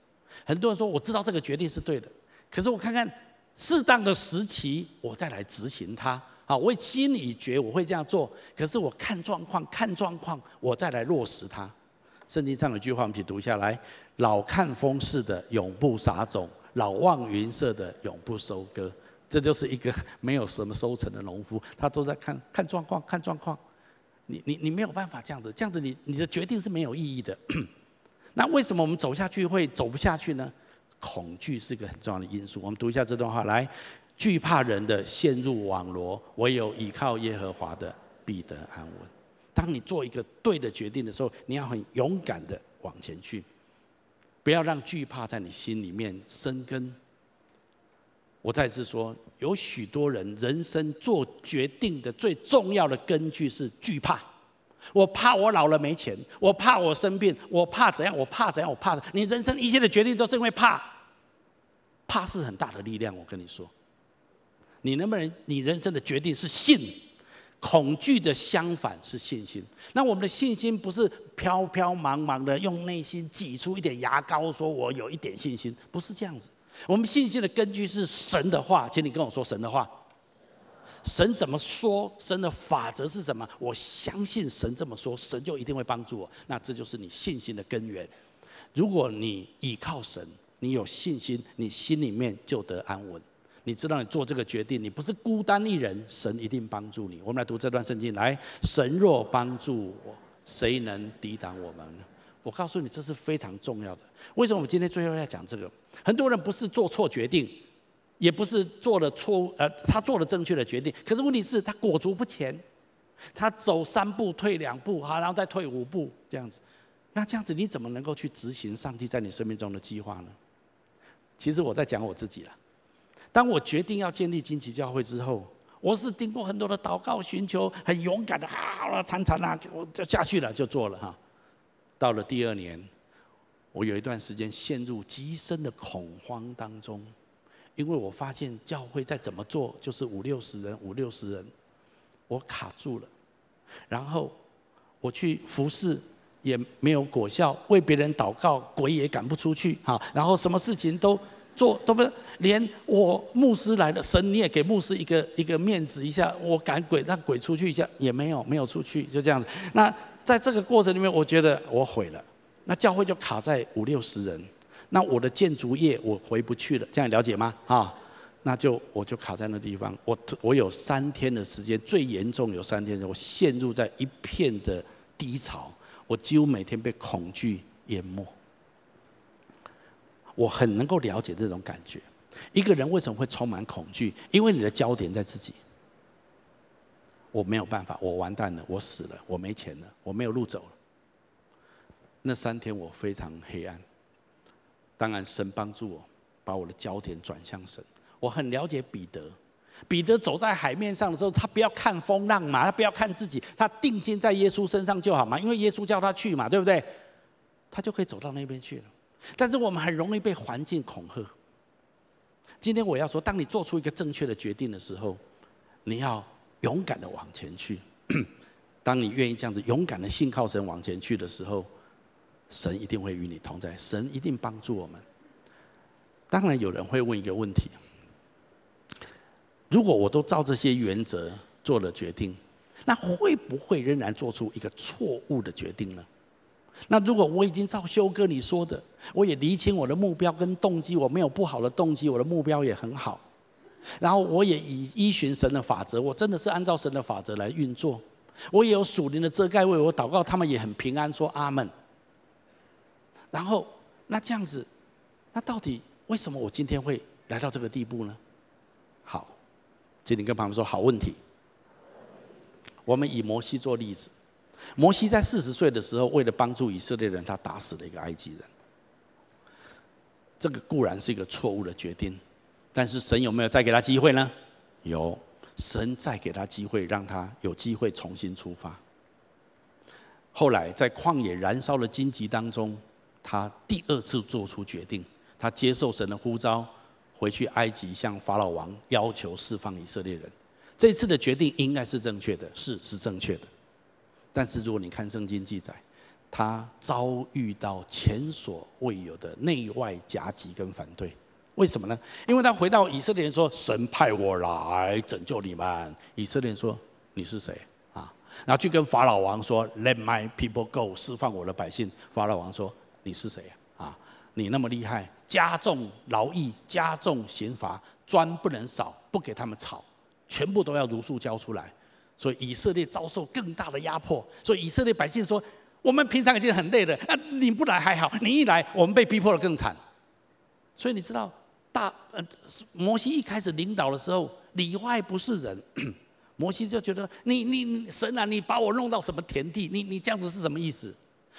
[SPEAKER 1] 很多人说：“我知道这个决定是对的，可是我看看。”适当的时期，我再来执行它。好，我心里觉我会这样做，可是我看状况，看状况，我再来落实它。圣经上有句话，我们一起读下来：老看风势的，永不撒种；老望云色的，永不收割。这就是一个没有什么收成的农夫，他都在看看状况，看状况。你你你没有办法这样子，这样子你你的决定是没有意义的。那为什么我们走下去会走不下去呢？恐惧是个很重要的因素。我们读一下这段话，来，惧怕人的陷入网罗，唯有倚靠耶和华的必得安稳。当你做一个对的决定的时候，你要很勇敢的往前去，不要让惧怕在你心里面生根。我再次说，有许多人人生做决定的最重要的根据是惧怕。我怕我老了没钱，我怕我生病，我怕怎样？我怕怎样？我怕。你人生一切的决定都是因为怕。怕是很大的力量，我跟你说，你能不能？你人生的决定是信，恐惧的相反是信心。那我们的信心不是飘飘茫茫的，用内心挤出一点牙膏，说我有一点信心，不是这样子。我们信心的根据是神的话，请你跟我说神的话。神怎么说？神的法则是什么？我相信神这么说，神就一定会帮助我。那这就是你信心的根源。如果你倚靠神。你有信心，你心里面就得安稳。你知道你做这个决定，你不是孤单一人，神一定帮助你。我们来读这段圣经，来，神若帮助我，谁能抵挡我们？我告诉你，这是非常重要的。为什么我们今天最后要讲这个？很多人不是做错决定，也不是做了错误，呃，他做了正确的决定，可是问题是，他裹足不前，他走三步退两步，好，然后再退五步，这样子。那这样子，你怎么能够去执行上帝在你生命中的计划呢？其实我在讲我自己了。当我决定要建立荆棘教会之后，我是经过很多的祷告、寻求，很勇敢的，好了，参参啊，我就下去了，就做了哈。到了第二年，我有一段时间陷入极深的恐慌当中，因为我发现教会再怎么做就是五六十人，五六十人，我卡住了。然后我去服侍。也没有果效，为别人祷告，鬼也赶不出去。哈，然后什么事情都做都不是，连我牧师来了，神你也给牧师一个一个面子一下，我赶鬼让鬼出去一下也没有，没有出去，就这样子。那在这个过程里面，我觉得我毁了。那教会就卡在五六十人，那我的建筑业我回不去了，这样了解吗？啊，那就我就卡在那地方。我我有三天的时间，最严重有三天，我陷入在一片的低潮。我几乎每天被恐惧淹没，我很能够了解这种感觉。一个人为什么会充满恐惧？因为你的焦点在自己。我没有办法，我完蛋了，我死了，我没钱了，我没有路走了。那三天我非常黑暗。当然，神帮助我，把我的焦点转向神。我很了解彼得。彼得走在海面上的时候，他不要看风浪嘛，他不要看自己，他定睛在耶稣身上就好嘛，因为耶稣叫他去嘛，对不对？他就可以走到那边去了。但是我们很容易被环境恐吓。今天我要说，当你做出一个正确的决定的时候，你要勇敢的往前去。当你愿意这样子勇敢的信靠神往前去的时候，神一定会与你同在，神一定帮助我们。当然，有人会问一个问题：如果我都照这些原则做了决定，那会不会仍然做出一个错误的决定呢？那如果我已经照修哥你说的，我也厘清我的目标跟动机，我没有不好的动机，我的目标也很好，然后我也以依循神的法则，我真的是按照神的法则来运作，我也有属灵的遮盖为我祷告，他们也很平安，说阿门。然后那这样子，那到底为什么我今天会来到这个地步呢？好，今天跟朋友们说好问题。我们以摩西做例子。摩西在四十岁的时候，为了帮助以色列人，他打死了一个埃及人。这个固然是一个错误的决定，但是神有没有再给他机会呢？有，神再给他机会，让他有机会重新出发。后来在旷野燃烧的荆棘当中，他第二次做出决定，他接受神的呼召，回去埃及向法老王要求释放以色列人。这次的决定应该是正确的，是是正确的。但是如果你看圣经记载，他遭遇到前所未有的内外夹击跟反对，为什么呢？因为他回到以色列人说：“神派我来拯救你们。”以色列人说：“你是谁啊？”然后去跟法老王说：“Let my people go，释放我的百姓。”法老王说：“你是谁啊？你那么厉害，加重劳役，加重刑罚，砖不能少，不给他们炒，全部都要如数交出来。”所以以色列遭受更大的压迫，所以以色列百姓说：“我们平常已经很累了，啊，你不来还好，你一来，我们被逼迫得更惨。”所以你知道，大呃，摩西一开始领导的时候，里外不是人，摩西就觉得你你神啊，你把我弄到什么田地？你你这样子是什么意思？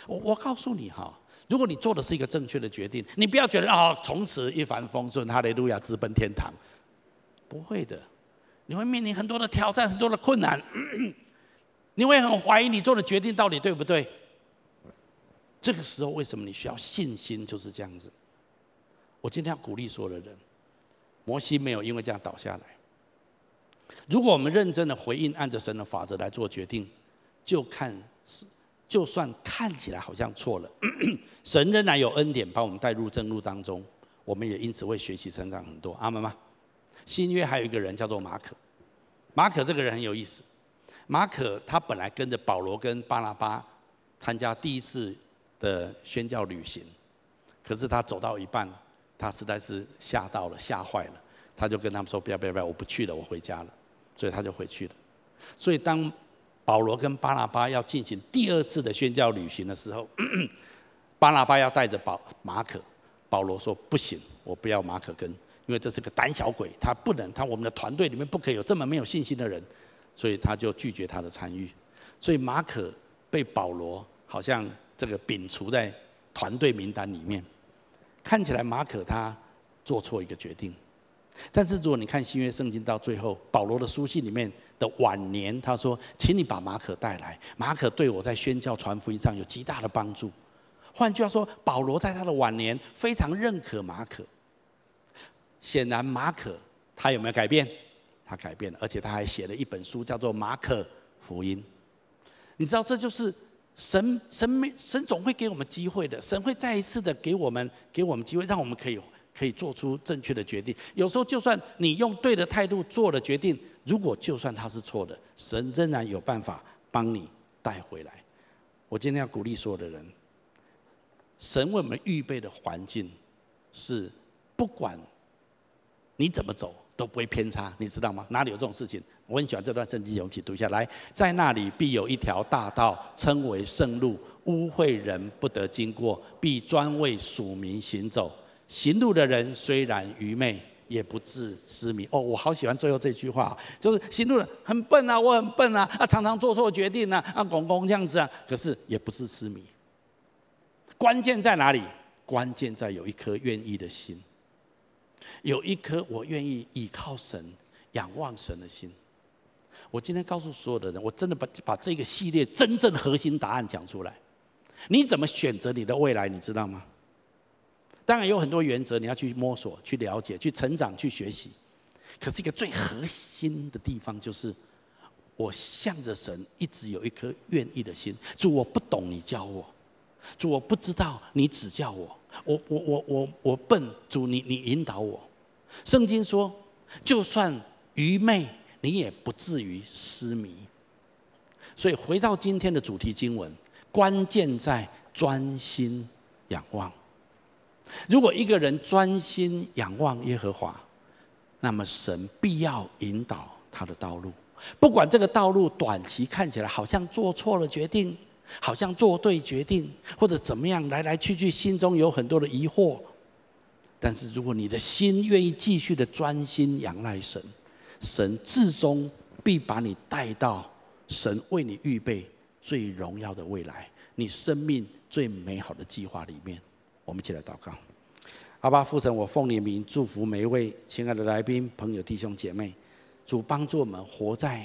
[SPEAKER 1] 我我告诉你哈，如果你做的是一个正确的决定，你不要觉得啊，从此一帆风顺，哈利路亚，直奔天堂，不会的。你会面临很多的挑战，很多的困难，你会很怀疑你做的决定到底对不对？这个时候，为什么你需要信心？就是这样子。我今天要鼓励所有的人，摩西没有因为这样倒下来。如果我们认真的回应，按着神的法则来做决定，就看是，就算看起来好像错了，神仍然有恩典把我们带入正路当中，我们也因此会学习成长很多。阿门吗？新约还有一个人叫做马可，马可这个人很有意思。马可他本来跟着保罗跟巴拉巴参加第一次的宣教旅行，可是他走到一半，他实在是吓到了，吓坏了，他就跟他们说：“不要不要不要，我不去了，我回家了。”所以他就回去了。所以当保罗跟巴拉巴要进行第二次的宣教旅行的时候，巴拉巴要带着保马可，保罗说：“不行，我不要马可跟。”因为这是个胆小鬼，他不能，他我们的团队里面不可以有这么没有信心的人，所以他就拒绝他的参与。所以马可被保罗好像这个摒除在团队名单里面。看起来马可他做错一个决定，但是如果你看新约圣经到最后，保罗的书信里面的晚年，他说：“请你把马可带来，马可对我在宣教传福音上有极大的帮助。”换句话说，保罗在他的晚年非常认可马可。显然，马可他有没有改变？他改变了，而且他还写了一本书，叫做《马可福音》。你知道，这就是神神没神总会给我们机会的，神会再一次的给我们给我们机会，让我们可以可以做出正确的决定。有时候，就算你用对的态度做了决定，如果就算他是错的，神仍然有办法帮你带回来。我今天要鼓励所有的人，神为我们预备的环境是不管。你怎么走都不会偏差，你知道吗？哪里有这种事情？我很喜欢这段圣经，我们一起读一下来。在那里必有一条大道，称为圣路，污秽人不得经过，必专为属民行走。行路的人虽然愚昧，也不致失迷。哦，我好喜欢最后这句话，就是行路人很笨啊，我很笨啊，啊，常常做错决定啊，啊，公公这样子啊，可是也不致失迷。关键在哪里？关键在有一颗愿意的心。有一颗我愿意倚靠神、仰望神的心。我今天告诉所有的人，我真的把把这个系列真正核心答案讲出来。你怎么选择你的未来？你知道吗？当然有很多原则，你要去摸索、去了解、去成长、去学习。可是一个最核心的地方就是，我向着神一直有一颗愿意的心。主，我不懂，你教我。主，我不知道，你指教我。我我我我我笨，主你你引导我。圣经说，就算愚昧，你也不至于失迷。所以回到今天的主题经文，关键在专心仰望。如果一个人专心仰望耶和华，那么神必要引导他的道路。不管这个道路短期看起来好像做错了决定，好像做对决定，或者怎么样，来来去去，心中有很多的疑惑。但是如果你的心愿意继续的专心仰赖神，神至终必把你带到神为你预备最荣耀的未来，你生命最美好的计划里面。我们一起来祷告。阿爸父神，我奉你名祝福每一位亲爱的来宾、朋友、弟兄姐妹。主帮助我们活在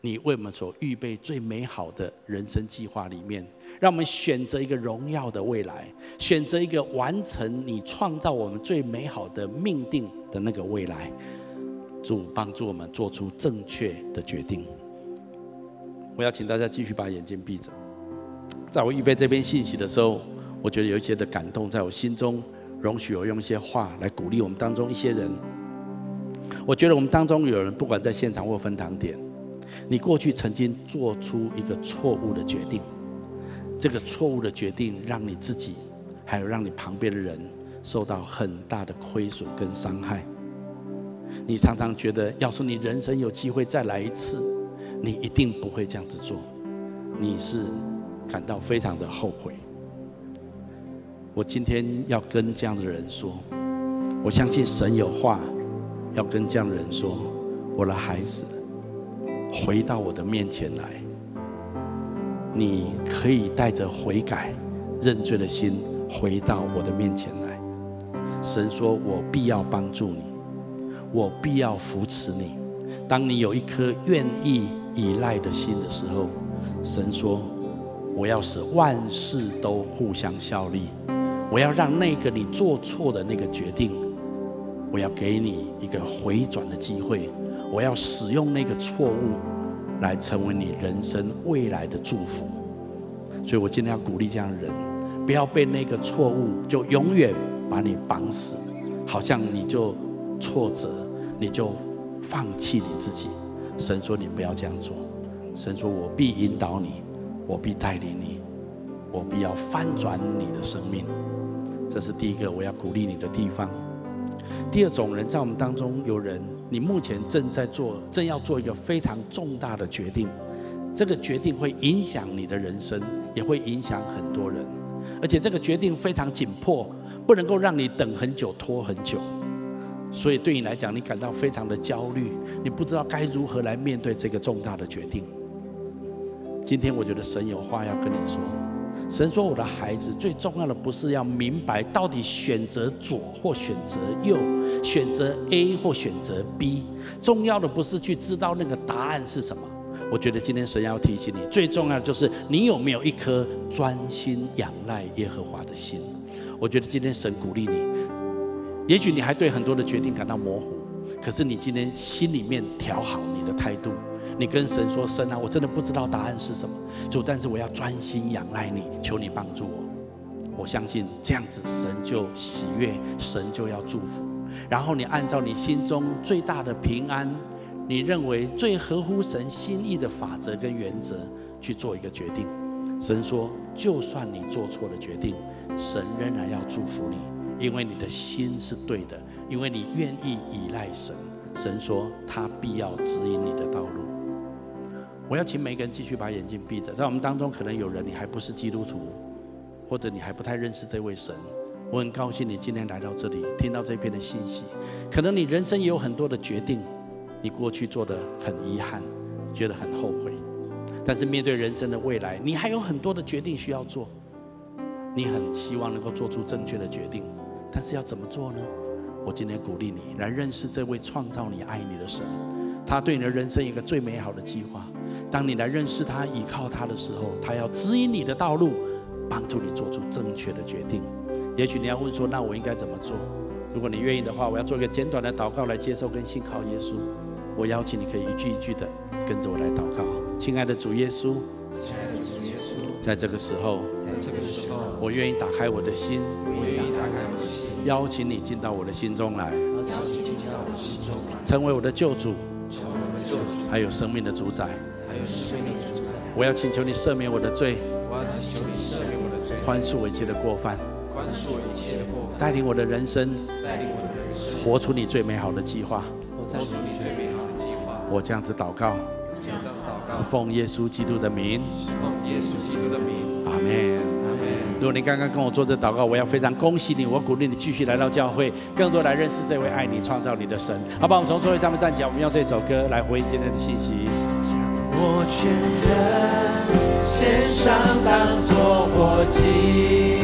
[SPEAKER 1] 你为我们所预备最美好的人生计划里面，让我们选择一个荣耀的未来，选择一个完成你创造我们最美好的命定的那个未来。主帮助我们做出正确的决定。我要请大家继续把眼睛闭着。在我预备这篇信息的时候，我觉得有一些的感动在我心中，容许我用一些话来鼓励我们当中一些人。我觉得我们当中有人，不管在现场或分堂点，你过去曾经做出一个错误的决定，这个错误的决定让你自己，还有让你旁边的人受到很大的亏损跟伤害。你常常觉得，要是你人生有机会再来一次，你一定不会这样子做，你是感到非常的后悔。我今天要跟这样的人说，我相信神有话。要跟这样的人说：“我的孩子，回到我的面前来。你可以带着悔改、认罪的心回到我的面前来。神说：我必要帮助你，我必要扶持你。当你有一颗愿意依赖的心的时候，神说：我要使万事都互相效力。我要让那个你做错的那个决定。”我要给你一个回转的机会，我要使用那个错误来成为你人生未来的祝福。所以我今天要鼓励这样的人，不要被那个错误就永远把你绑死，好像你就挫折，你就放弃你自己。神说你不要这样做，神说我必引导你，我必带领你，我必要翻转你的生命。这是第一个我要鼓励你的地方。第二种人，在我们当中有人，你目前正在做，正要做一个非常重大的决定，这个决定会影响你的人生，也会影响很多人，而且这个决定非常紧迫，不能够让你等很久、拖很久，所以对你来讲，你感到非常的焦虑，你不知道该如何来面对这个重大的决定。今天我觉得神有话要跟你说。神说：“我的孩子，最重要的不是要明白到底选择左或选择右，选择 A 或选择 B。重要的不是去知道那个答案是什么。我觉得今天神要提醒你，最重要的就是你有没有一颗专心仰赖耶和华的心。我觉得今天神鼓励你，也许你还对很多的决定感到模糊，可是你今天心里面调好你的态度。”你跟神说：“神啊，我真的不知道答案是什么，主，但是我要专心仰赖你，求你帮助我。我相信这样子，神就喜悦，神就要祝福。然后你按照你心中最大的平安，你认为最合乎神心意的法则跟原则去做一个决定。神说，就算你做错了决定，神仍然要祝福你，因为你的心是对的，因为你愿意依赖神。神说，他必要指引你的道路。”我要请每个人继续把眼睛闭着，在我们当中可能有人你还不是基督徒，或者你还不太认识这位神。我很高兴你今天来到这里，听到这篇的信息。可能你人生也有很多的决定，你过去做的很遗憾，觉得很后悔。但是面对人生的未来，你还有很多的决定需要做。你很希望能够做出正确的决定，但是要怎么做呢？我今天鼓励你来认识这位创造你、爱你的神，他对你的人生一个最美好的计划。当你来认识他、依靠他的时候，他要指引你的道路，帮助你做出正确的决定。也许你要问说：“那我应该怎么做？”如果你愿意的话，我要做一个简短的祷告来接受跟信靠耶稣。我邀请你可以一句一句的跟着我来祷告。亲爱的主耶稣，在这个时候，
[SPEAKER 2] 这个时候，
[SPEAKER 1] 我愿意打开我的心，
[SPEAKER 2] 我愿意打开我的心，
[SPEAKER 1] 邀请你进到我的心中
[SPEAKER 2] 来，
[SPEAKER 1] 成为我的救主，
[SPEAKER 2] 成为我的救主，
[SPEAKER 1] 还有生命的主宰。我要请求你赦免我的罪，
[SPEAKER 2] 我要请求你赦免我的罪，
[SPEAKER 1] 宽恕我一切的过犯，
[SPEAKER 2] 宽恕我一切的过犯，
[SPEAKER 1] 带领我的人生，
[SPEAKER 2] 带领我的人生，
[SPEAKER 1] 活出你最美好的计划。
[SPEAKER 2] 活出你最美好的计划。
[SPEAKER 1] 我这样子祷告，
[SPEAKER 2] 这样子祷告，
[SPEAKER 1] 是奉耶稣基督的名，
[SPEAKER 2] 是奉耶稣基督的名。
[SPEAKER 1] 阿
[SPEAKER 2] 门。
[SPEAKER 1] 如果你刚刚跟我做这祷告，我要非常恭喜你，我鼓励你继续来到教会，更多来认识这位爱你、创造你的神。好吧，我们从座位上面站起来，我们用这首歌来回应今天的信息。
[SPEAKER 2] 全人献上，当作活祭，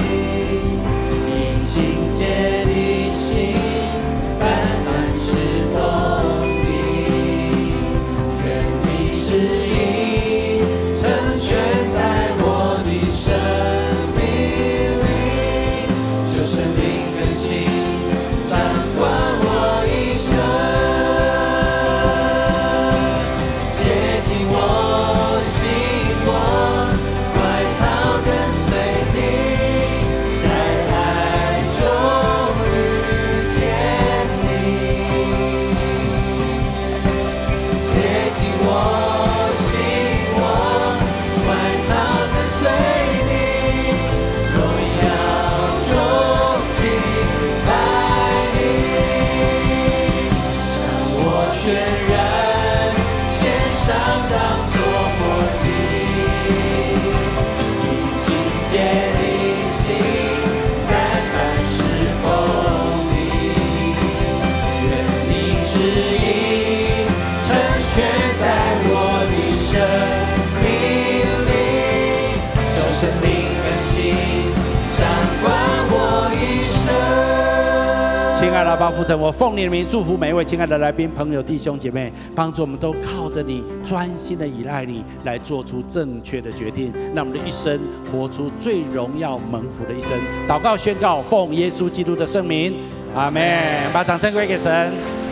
[SPEAKER 2] 我奉你的
[SPEAKER 1] 名祝福每一位亲爱的来宾、朋友、弟兄姐妹，帮助我们都靠着你，专心的依赖你，来做出正确的决定，让我们的一生活出最荣耀蒙福的一生。祷告宣告，奉耶稣基督的圣名，阿门。把掌声归给神。